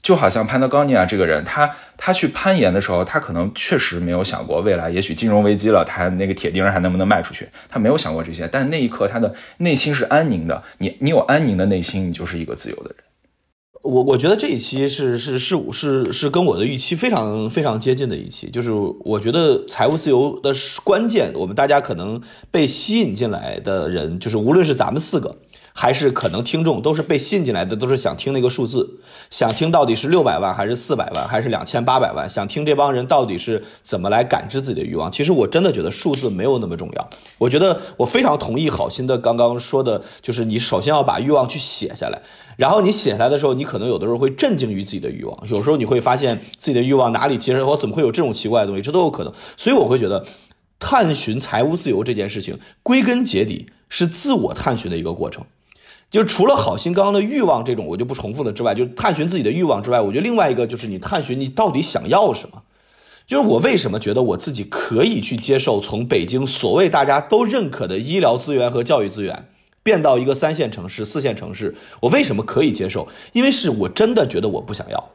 就好像潘德高尼亚这个人，他他去攀岩的时候，他可能确实没有想过未来，也许金融危机了，他那个铁钉还能不能卖出去，他没有想过这些。但那一刻，他的内心是安宁的。你你有安宁的内心，你就是一个自由的人。我我觉得这一期是是是是是跟我的预期非常非常接近的一期，就是我觉得财务自由的关键，我们大家可能被吸引进来的人，就是无论是咱们四个。还是可能听众都是被吸引进来的，都是想听那个数字，想听到底是六百万还是四百万还是两千八百万，想听这帮人到底是怎么来感知自己的欲望。其实我真的觉得数字没有那么重要。我觉得我非常同意好心的刚刚说的，就是你首先要把欲望去写下来，然后你写下来的时候，你可能有的时候会震惊于自己的欲望，有时候你会发现自己的欲望哪里，其实我怎么会有这种奇怪的东西，这都有可能。所以我会觉得，探寻财务自由这件事情，归根结底是自我探寻的一个过程。就是除了好心刚刚的欲望这种我就不重复了之外，就探寻自己的欲望之外，我觉得另外一个就是你探寻你到底想要什么。就是我为什么觉得我自己可以去接受从北京所谓大家都认可的医疗资源和教育资源，变到一个三线城市、四线城市，我为什么可以接受？因为是我真的觉得我不想要。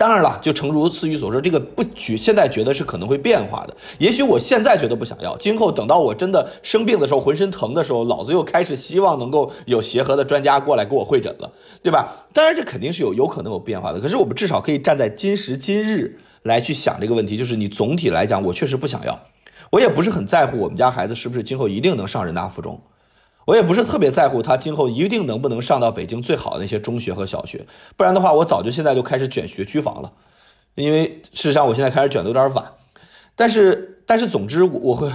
当然了，就诚如次宇所说，这个不觉现在觉得是可能会变化的。也许我现在觉得不想要，今后等到我真的生病的时候，浑身疼的时候，老子又开始希望能够有协和的专家过来给我会诊了，对吧？当然，这肯定是有有可能有变化的。可是我们至少可以站在今时今日来去想这个问题，就是你总体来讲，我确实不想要，我也不是很在乎我们家孩子是不是今后一定能上人大附中。我也不是特别在乎他今后一定能不能上到北京最好的那些中学和小学，不然的话，我早就现在就开始卷学区房了。因为事实上，我现在开始卷的有点晚。但是，但是，总之，我会，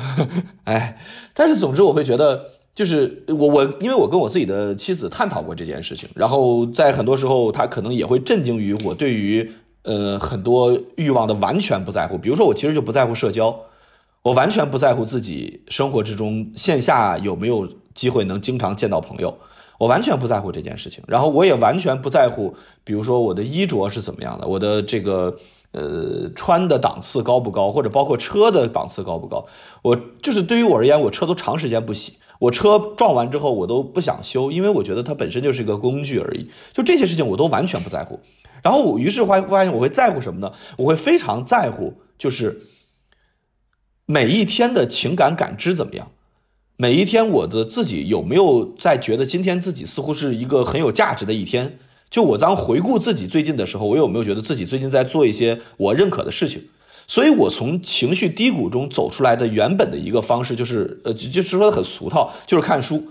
哎，但是，总之，我会觉得，就是我我，因为我跟我自己的妻子探讨过这件事情，然后在很多时候，他可能也会震惊于我对于呃很多欲望的完全不在乎。比如说，我其实就不在乎社交，我完全不在乎自己生活之中线下有没有。机会能经常见到朋友，我完全不在乎这件事情。然后我也完全不在乎，比如说我的衣着是怎么样的，我的这个呃穿的档次高不高，或者包括车的档次高不高。我就是对于我而言，我车都长时间不洗，我车撞完之后我都不想修，因为我觉得它本身就是一个工具而已。就这些事情我都完全不在乎。然后我于是发发现我会在乎什么呢？我会非常在乎，就是每一天的情感感知怎么样。每一天，我的自己有没有在觉得今天自己似乎是一个很有价值的一天？就我当回顾自己最近的时候，我有没有觉得自己最近在做一些我认可的事情？所以，我从情绪低谷中走出来的原本的一个方式，就是呃，就是说的很俗套，就是看书，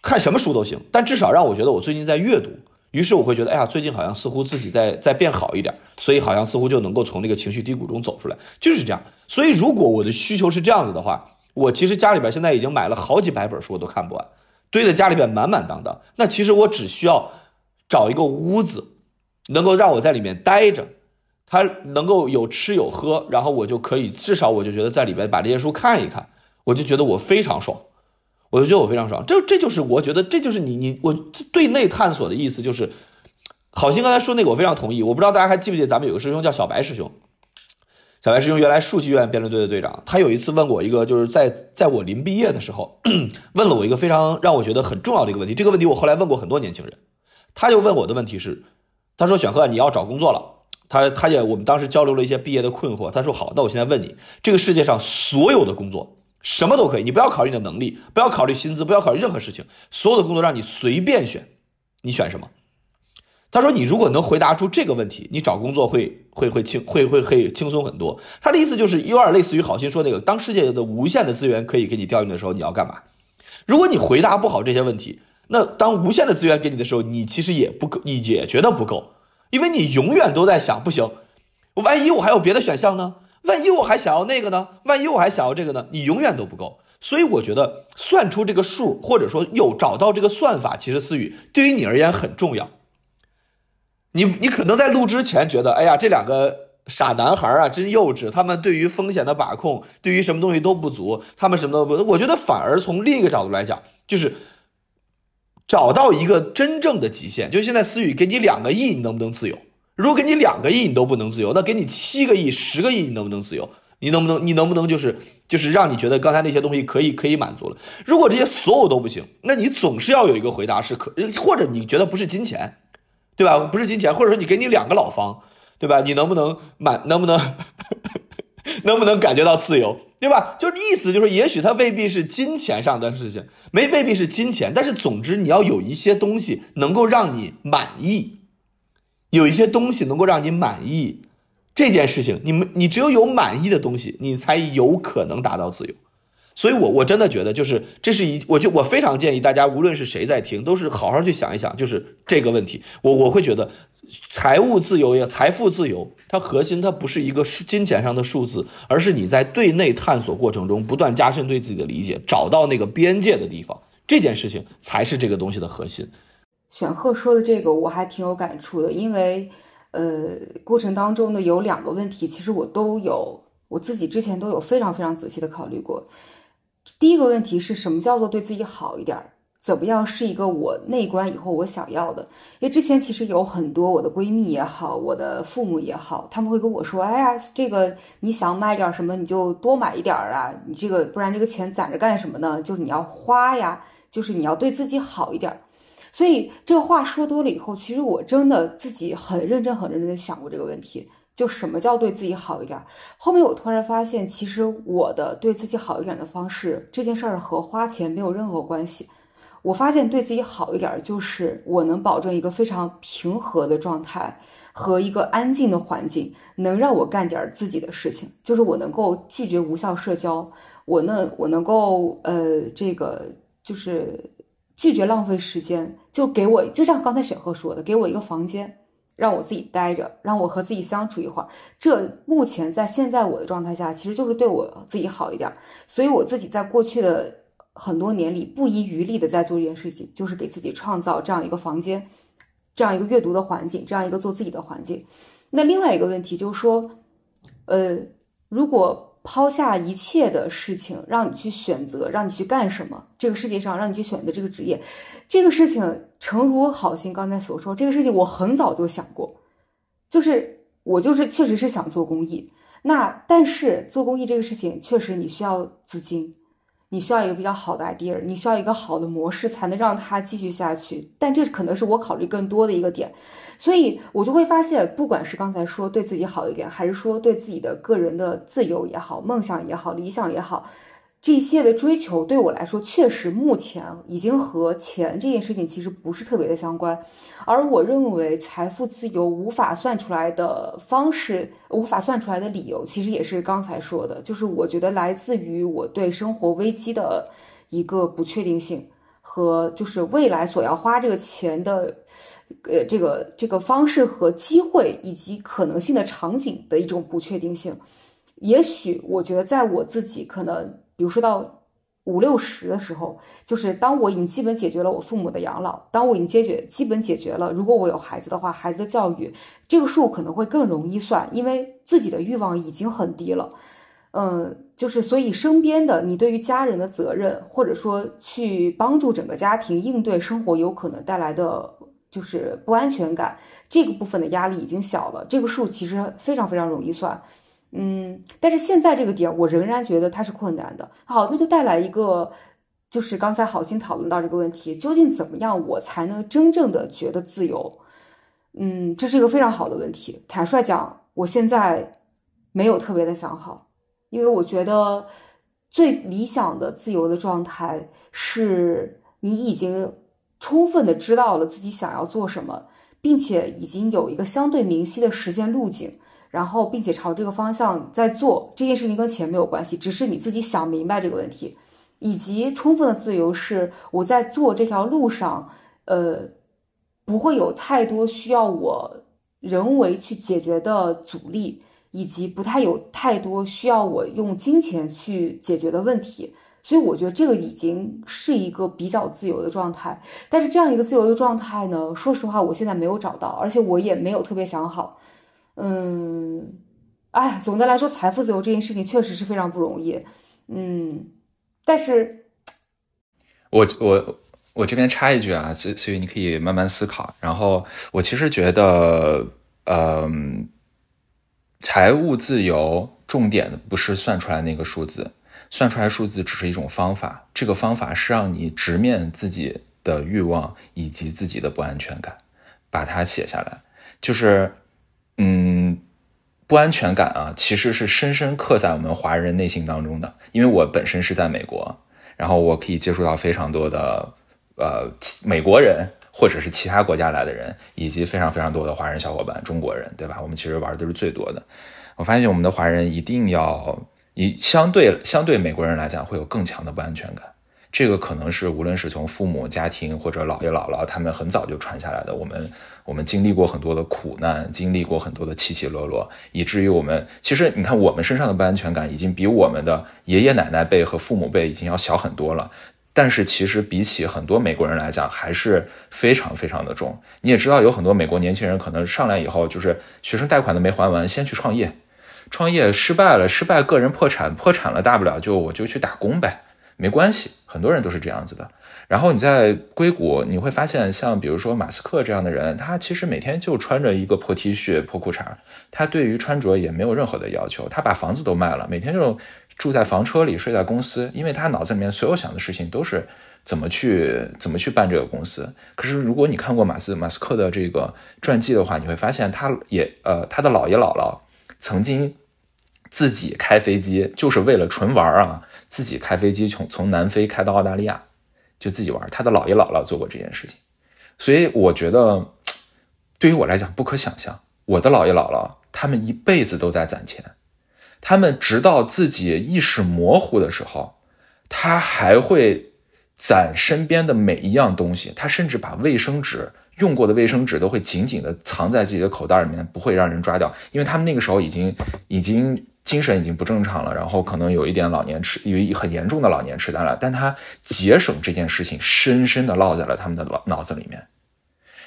看什么书都行，但至少让我觉得我最近在阅读。于是我会觉得，哎呀，最近好像似乎自己在在变好一点，所以好像似乎就能够从那个情绪低谷中走出来，就是这样。所以，如果我的需求是这样子的话。我其实家里边现在已经买了好几百本书，我都看不完，堆在家里边满满当当。那其实我只需要找一个屋子，能够让我在里面待着，它能够有吃有喝，然后我就可以至少我就觉得在里边把这些书看一看，我就觉得我非常爽，我就觉得我非常爽。这这就是我觉得这就是你你我对内探索的意思，就是好心刚才说那个我非常同意。我不知道大家还记不记得咱们有个师兄叫小白师兄。小白师兄原来数据院辩论队的队长，他有一次问我一个，就是在在我临毕业的时候，问了我一个非常让我觉得很重要的一个问题。这个问题我后来问过很多年轻人，他就问我的问题是，他说：“选赫，你要找工作了。”他他也我们当时交流了一些毕业的困惑。他说：“好，那我现在问你，这个世界上所有的工作，什么都可以，你不要考虑你的能力，不要考虑薪资，不要考虑任何事情，所有的工作让你随便选，你选什么？”他说：“你如果能回答出这个问题，你找工作会会会轻会会会轻松很多。”他的意思就是有点类似于好心说那个，当世界的无限的资源可以给你调用的时候，你要干嘛？如果你回答不好这些问题，那当无限的资源给你的时候，你其实也不够，你也觉得不够，因为你永远都在想，不行，万一我还有别的选项呢？万一我还想要那个呢？万一我还想要这个呢？你永远都不够。所以我觉得算出这个数，或者说有找到这个算法，其实思雨对于你而言很重要。你你可能在录之前觉得，哎呀，这两个傻男孩啊，真幼稚。他们对于风险的把控，对于什么东西都不足，他们什么都不。我觉得反而从另一个角度来讲，就是找到一个真正的极限。就现在思雨给你两个亿，你能不能自由？如果给你两个亿你都不能自由，那给你七个亿、十个亿，你能不能自由？你能不能？你能不能就是就是让你觉得刚才那些东西可以可以满足了？如果这些所有都不行，那你总是要有一个回答是可，或者你觉得不是金钱。对吧？不是金钱，或者说你给你两个老方，对吧？你能不能满？能不能 能不能感觉到自由？对吧？就是意思就是，也许它未必是金钱上的事情，没未必是金钱，但是总之你要有一些东西能够让你满意，有一些东西能够让你满意这件事情，你们你只有有满意的东西，你才有可能达到自由。所以，我我真的觉得，就是这是一，我就我非常建议大家，无论是谁在听，都是好好去想一想，就是这个问题。我我会觉得，财务自由呀，财富自由，它核心它不是一个金钱上的数字，而是你在对内探索过程中不断加深对自己的理解，找到那个边界的地方，这件事情才是这个东西的核心。选赫说的这个我还挺有感触的，因为呃，过程当中呢有两个问题，其实我都有我自己之前都有非常非常仔细的考虑过。第一个问题是什么叫做对自己好一点？怎么样是一个我内观以后我想要的？因为之前其实有很多我的闺蜜也好，我的父母也好，他们会跟我说：“哎呀，这个你想买点什么，你就多买一点啊！你这个不然这个钱攒着干什么呢？就是你要花呀，就是你要对自己好一点。”所以这个话说多了以后，其实我真的自己很认真、很认真的想过这个问题。就什么叫对自己好一点？后面我突然发现，其实我的对自己好一点的方式，这件事儿和花钱没有任何关系。我发现对自己好一点，就是我能保证一个非常平和的状态和一个安静的环境，能让我干点自己的事情。就是我能够拒绝无效社交，我呢，我能够呃，这个就是拒绝浪费时间，就给我，就像刚才雪鹤说的，给我一个房间。让我自己待着，让我和自己相处一会儿。这目前在现在我的状态下，其实就是对我自己好一点。所以我自己在过去的很多年里，不遗余力的在做这件事情，就是给自己创造这样一个房间，这样一个阅读的环境，这样一个做自己的环境。那另外一个问题就是说，呃，如果。抛下一切的事情，让你去选择，让你去干什么？这个世界上让你去选择这个职业，这个事情，诚如好心刚才所说，这个事情我很早就想过，就是我就是确实是想做公益。那但是做公益这个事情，确实你需要资金。你需要一个比较好的 idea，你需要一个好的模式，才能让它继续下去。但这可能是我考虑更多的一个点，所以我就会发现，不管是刚才说对自己好一点，还是说对自己的个人的自由也好、梦想也好、理想也好。这些的追求对我来说，确实目前已经和钱这件事情其实不是特别的相关。而我认为财富自由无法算出来的方式，无法算出来的理由，其实也是刚才说的，就是我觉得来自于我对生活危机的一个不确定性，和就是未来所要花这个钱的，呃，这个这个方式和机会以及可能性的场景的一种不确定性。也许我觉得，在我自己可能。比如说到五六十的时候，就是当我已经基本解决了我父母的养老，当我已经解决基本解决了，如果我有孩子的话，孩子的教育，这个数可能会更容易算，因为自己的欲望已经很低了。嗯，就是所以身边的你对于家人的责任，或者说去帮助整个家庭应对生活有可能带来的就是不安全感，这个部分的压力已经小了，这个数其实非常非常容易算。嗯，但是现在这个点，我仍然觉得它是困难的。好，那就带来一个，就是刚才好心讨论到这个问题，究竟怎么样我才能真正的觉得自由？嗯，这是一个非常好的问题。坦率讲，我现在没有特别的想好，因为我觉得最理想的自由的状态是你已经充分的知道了自己想要做什么。并且已经有一个相对明晰的实现路径，然后并且朝这个方向在做这件事情，跟钱没有关系，只是你自己想明白这个问题，以及充分的自由是我在做这条路上，呃，不会有太多需要我人为去解决的阻力，以及不太有太多需要我用金钱去解决的问题。所以我觉得这个已经是一个比较自由的状态，但是这样一个自由的状态呢，说实话，我现在没有找到，而且我也没有特别想好。嗯，哎，总的来说，财富自由这件事情确实是非常不容易。嗯，但是，我我我这边插一句啊，所所以你可以慢慢思考。然后我其实觉得，嗯，财务自由重点的不是算出来那个数字。算出来数字只是一种方法，这个方法是让你直面自己的欲望以及自己的不安全感，把它写下来。就是，不安全感啊，其实是深深刻在我们华人内心当中的。因为我本身是在美国，然后我可以接触到非常多的呃美国人或者是其他国家来的人，以及非常非常多的华人小伙伴、中国人，对吧？我们其实玩的都是最多的。我发现我们的华人一定要。你相对相对美国人来讲，会有更强的不安全感。这个可能是无论是从父母家庭或者姥爷姥姥他们很早就传下来的。我们我们经历过很多的苦难，经历过很多的起起落落，以至于我们其实你看我们身上的不安全感已经比我们的爷爷奶奶辈和父母辈已经要小很多了。但是其实比起很多美国人来讲，还是非常非常的重。你也知道，有很多美国年轻人可能上来以后就是学生贷款都没还完，先去创业。创业失败了，失败个人破产，破产了大不了就我就去打工呗，没关系，很多人都是这样子的。然后你在硅谷，你会发现像比如说马斯克这样的人，他其实每天就穿着一个破 T 恤、破裤衩，他对于穿着也没有任何的要求，他把房子都卖了，每天就住在房车里，睡在公司，因为他脑子里面所有想的事情都是怎么去怎么去办这个公司。可是如果你看过马斯马斯克的这个传记的话，你会发现他也呃他的姥爷姥姥曾经。自己开飞机就是为了纯玩啊！自己开飞机从从南非开到澳大利亚，就自己玩。他的姥爷姥姥做过这件事情，所以我觉得对于我来讲不可想象。我的姥爷姥姥他们一辈子都在攒钱，他们直到自己意识模糊的时候，他还会攒身边的每一样东西。他甚至把卫生纸用过的卫生纸都会紧紧的藏在自己的口袋里面，不会让人抓掉，因为他们那个时候已经已经。精神已经不正常了，然后可能有一点老年痴，有很严重的老年痴呆了。但他节省这件事情深深的烙在了他们的脑脑子里面。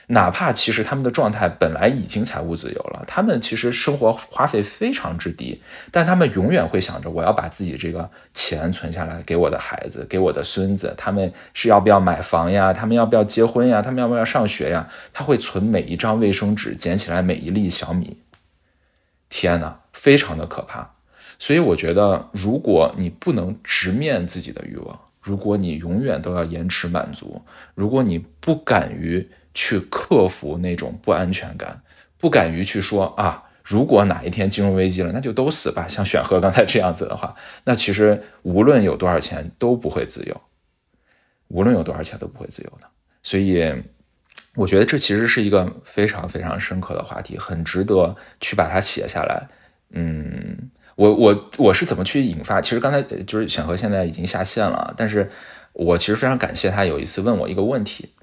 哪怕其实他们的状态本来已经财务自由了，他们其实生活花费非常之低，但他们永远会想着我要把自己这个钱存下来给我的孩子，给我的孙子。他们是要不要买房呀？他们要不要结婚呀？他们要不要上学呀？他会存每一张卫生纸，捡起来每一粒小米。天哪，非常的可怕。所以我觉得，如果你不能直面自己的欲望，如果你永远都要延迟满足，如果你不敢于去克服那种不安全感，不敢于去说啊，如果哪一天金融危机了，那就都死吧。像选赫刚才这样子的话，那其实无论有多少钱都不会自由，无论有多少钱都不会自由的。所以，我觉得这其实是一个非常非常深刻的话题，很值得去把它写下来。嗯。我我我是怎么去引发？其实刚才就是选和现在已经下线了，但是我其实非常感谢他有一次问我一个问题，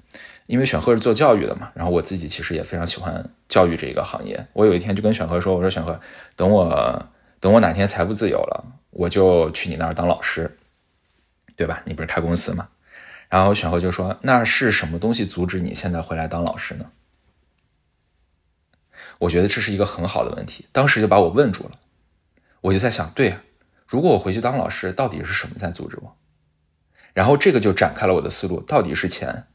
因为选赫是做教育的嘛，然后我自己其实也非常喜欢教育这一个行业。我有一天就跟选赫说：“我说选赫，等我等我哪天财富自由了，我就去你那儿当老师，对吧？你不是开公司吗？”然后选赫就说：“那是什么东西阻止你现在回来当老师呢？”我觉得这是一个很好的问题，当时就把我问住了。我就在想，对呀，如果我回去当老师，到底是什么在阻止我？然后这个就展开了我的思路，到底是钱，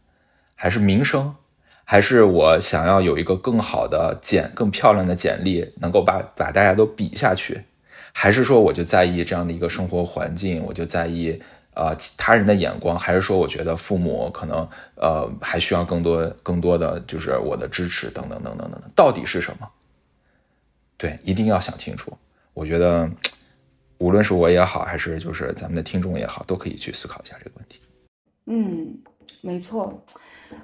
还是名声，还是我想要有一个更好的简、更漂亮的简历，能够把把大家都比下去，还是说我就在意这样的一个生活环境，我就在意呃他人的眼光，还是说我觉得父母可能呃还需要更多更多的就是我的支持等等等等等等，到底是什么？对，一定要想清楚。我觉得，无论是我也好，还是就是咱们的听众也好，都可以去思考一下这个问题。嗯，没错。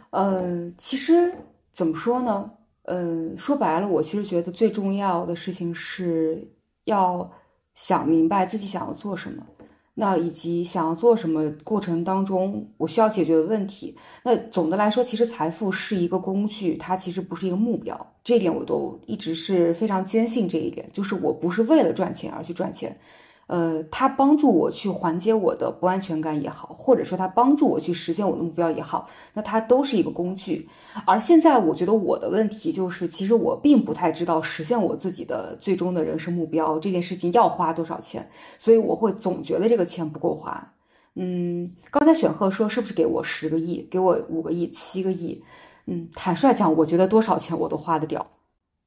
呃，其实怎么说呢？嗯，说白了，我其实觉得最重要的事情是要想明白自己想要做什么，那以及想要做什么过程当中我需要解决的问题。那总的来说，其实财富是一个工具，它其实不是一个目标。这一点我都一直是非常坚信这一点，就是我不是为了赚钱而去赚钱。呃，它帮助我去缓解我的不安全感也好，或者说它帮助我去实现我的目标也好，那它都是一个工具。而现在我觉得我的问题就是，其实我并不太知道实现我自己的最终的人生目标这件事情要花多少钱，所以我会总觉得这个钱不够花。嗯，刚才选赫说是不是给我十个亿，给我五个亿、七个亿？嗯，坦率讲，我觉得多少钱我都花得掉。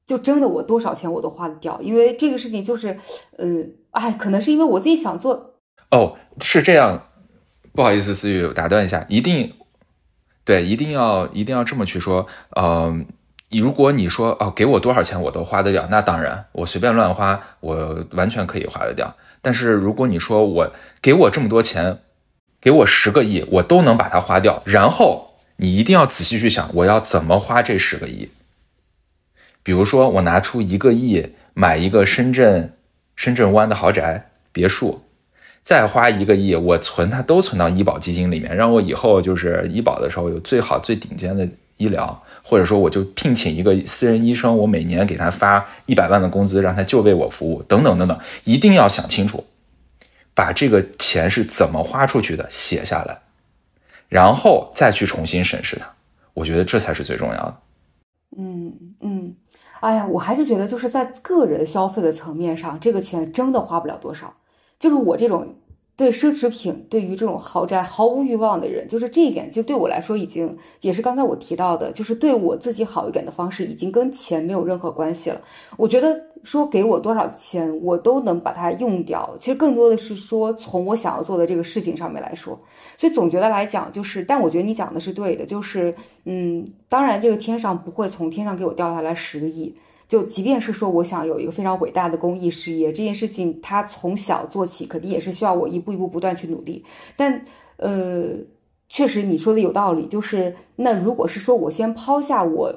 就真的我多少钱我都花得掉，因为这个事情就是，嗯，哎，可能是因为我自己想做。哦，是这样，不好意思，思雨打断一下，一定，对，一定要一定要这么去说，嗯，如果你说哦，给我多少钱我都花得掉，那当然，我随便乱花，我完全可以花得掉。但是如果你说我给我这么多钱，给我十个亿，我都能把它花掉，然后你一定要仔细去想，我要怎么花这十个亿。比如说，我拿出一个亿买一个深圳深圳湾的豪宅别墅，再花一个亿，我存它都存到医保基金里面，让我以后就是医保的时候有最好最顶尖的医疗，或者说我就聘请一个私人医生，我每年给他发一百万的工资，让他就为我服务，等等等等，一定要想清楚，把这个钱是怎么花出去的写下来，然后再去重新审视它，我觉得这才是最重要的。嗯。哎呀，我还是觉得就是在个人消费的层面上，这个钱真的花不了多少。就是我这种对奢侈品、对于这种豪宅毫无欲望的人，就是这一点，就对我来说已经也是刚才我提到的，就是对我自己好一点的方式，已经跟钱没有任何关系了。我觉得说给我多少钱，我都能把它用掉。其实更多的是说从我想要做的这个事情上面来说。所以总觉得来讲，就是，但我觉得你讲的是对的，就是，嗯，当然这个天上不会从天上给我掉下来十个亿，就即便是说我想有一个非常伟大的公益事业，这件事情它从小做起，肯定也是需要我一步一步不断去努力。但，呃，确实你说的有道理，就是那如果是说我先抛下我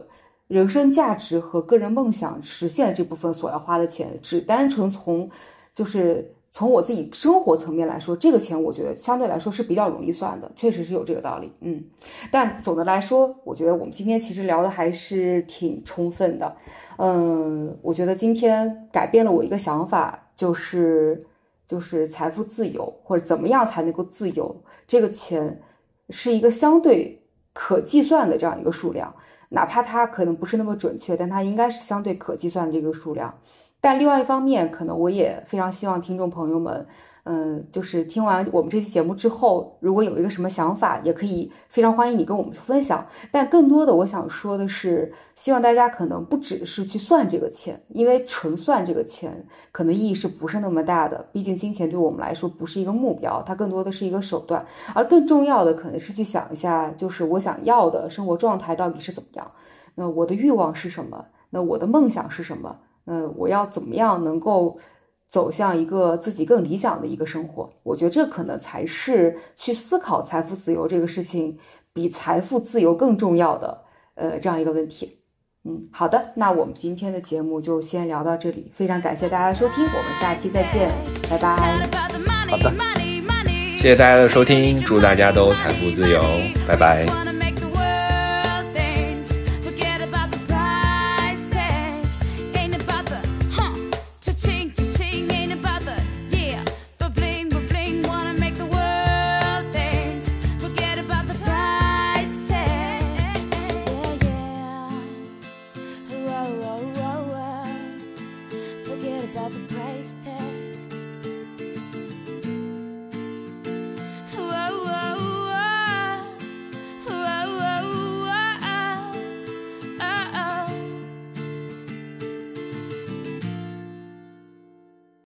人生价值和个人梦想实现这部分所要花的钱，只单纯从，就是。从我自己生活层面来说，这个钱我觉得相对来说是比较容易算的，确实是有这个道理。嗯，但总的来说，我觉得我们今天其实聊的还是挺充分的。嗯，我觉得今天改变了我一个想法，就是就是财富自由或者怎么样才能够自由，这个钱是一个相对可计算的这样一个数量，哪怕它可能不是那么准确，但它应该是相对可计算的这个数量。但另外一方面，可能我也非常希望听众朋友们，嗯，就是听完我们这期节目之后，如果有一个什么想法，也可以非常欢迎你跟我们分享。但更多的，我想说的是，希望大家可能不只是去算这个钱，因为纯算这个钱可能意义是不是那么大的。毕竟金钱对我们来说不是一个目标，它更多的是一个手段。而更重要的，可能是去想一下，就是我想要的生活状态到底是怎么样？那我的欲望是什么？那我的梦想是什么？嗯，我要怎么样能够走向一个自己更理想的一个生活？我觉得这可能才是去思考财富自由这个事情比财富自由更重要的呃这样一个问题。嗯，好的，那我们今天的节目就先聊到这里，非常感谢大家的收听，我们下期再见，拜拜。好的，谢谢大家的收听，祝大家都财富自由，拜拜。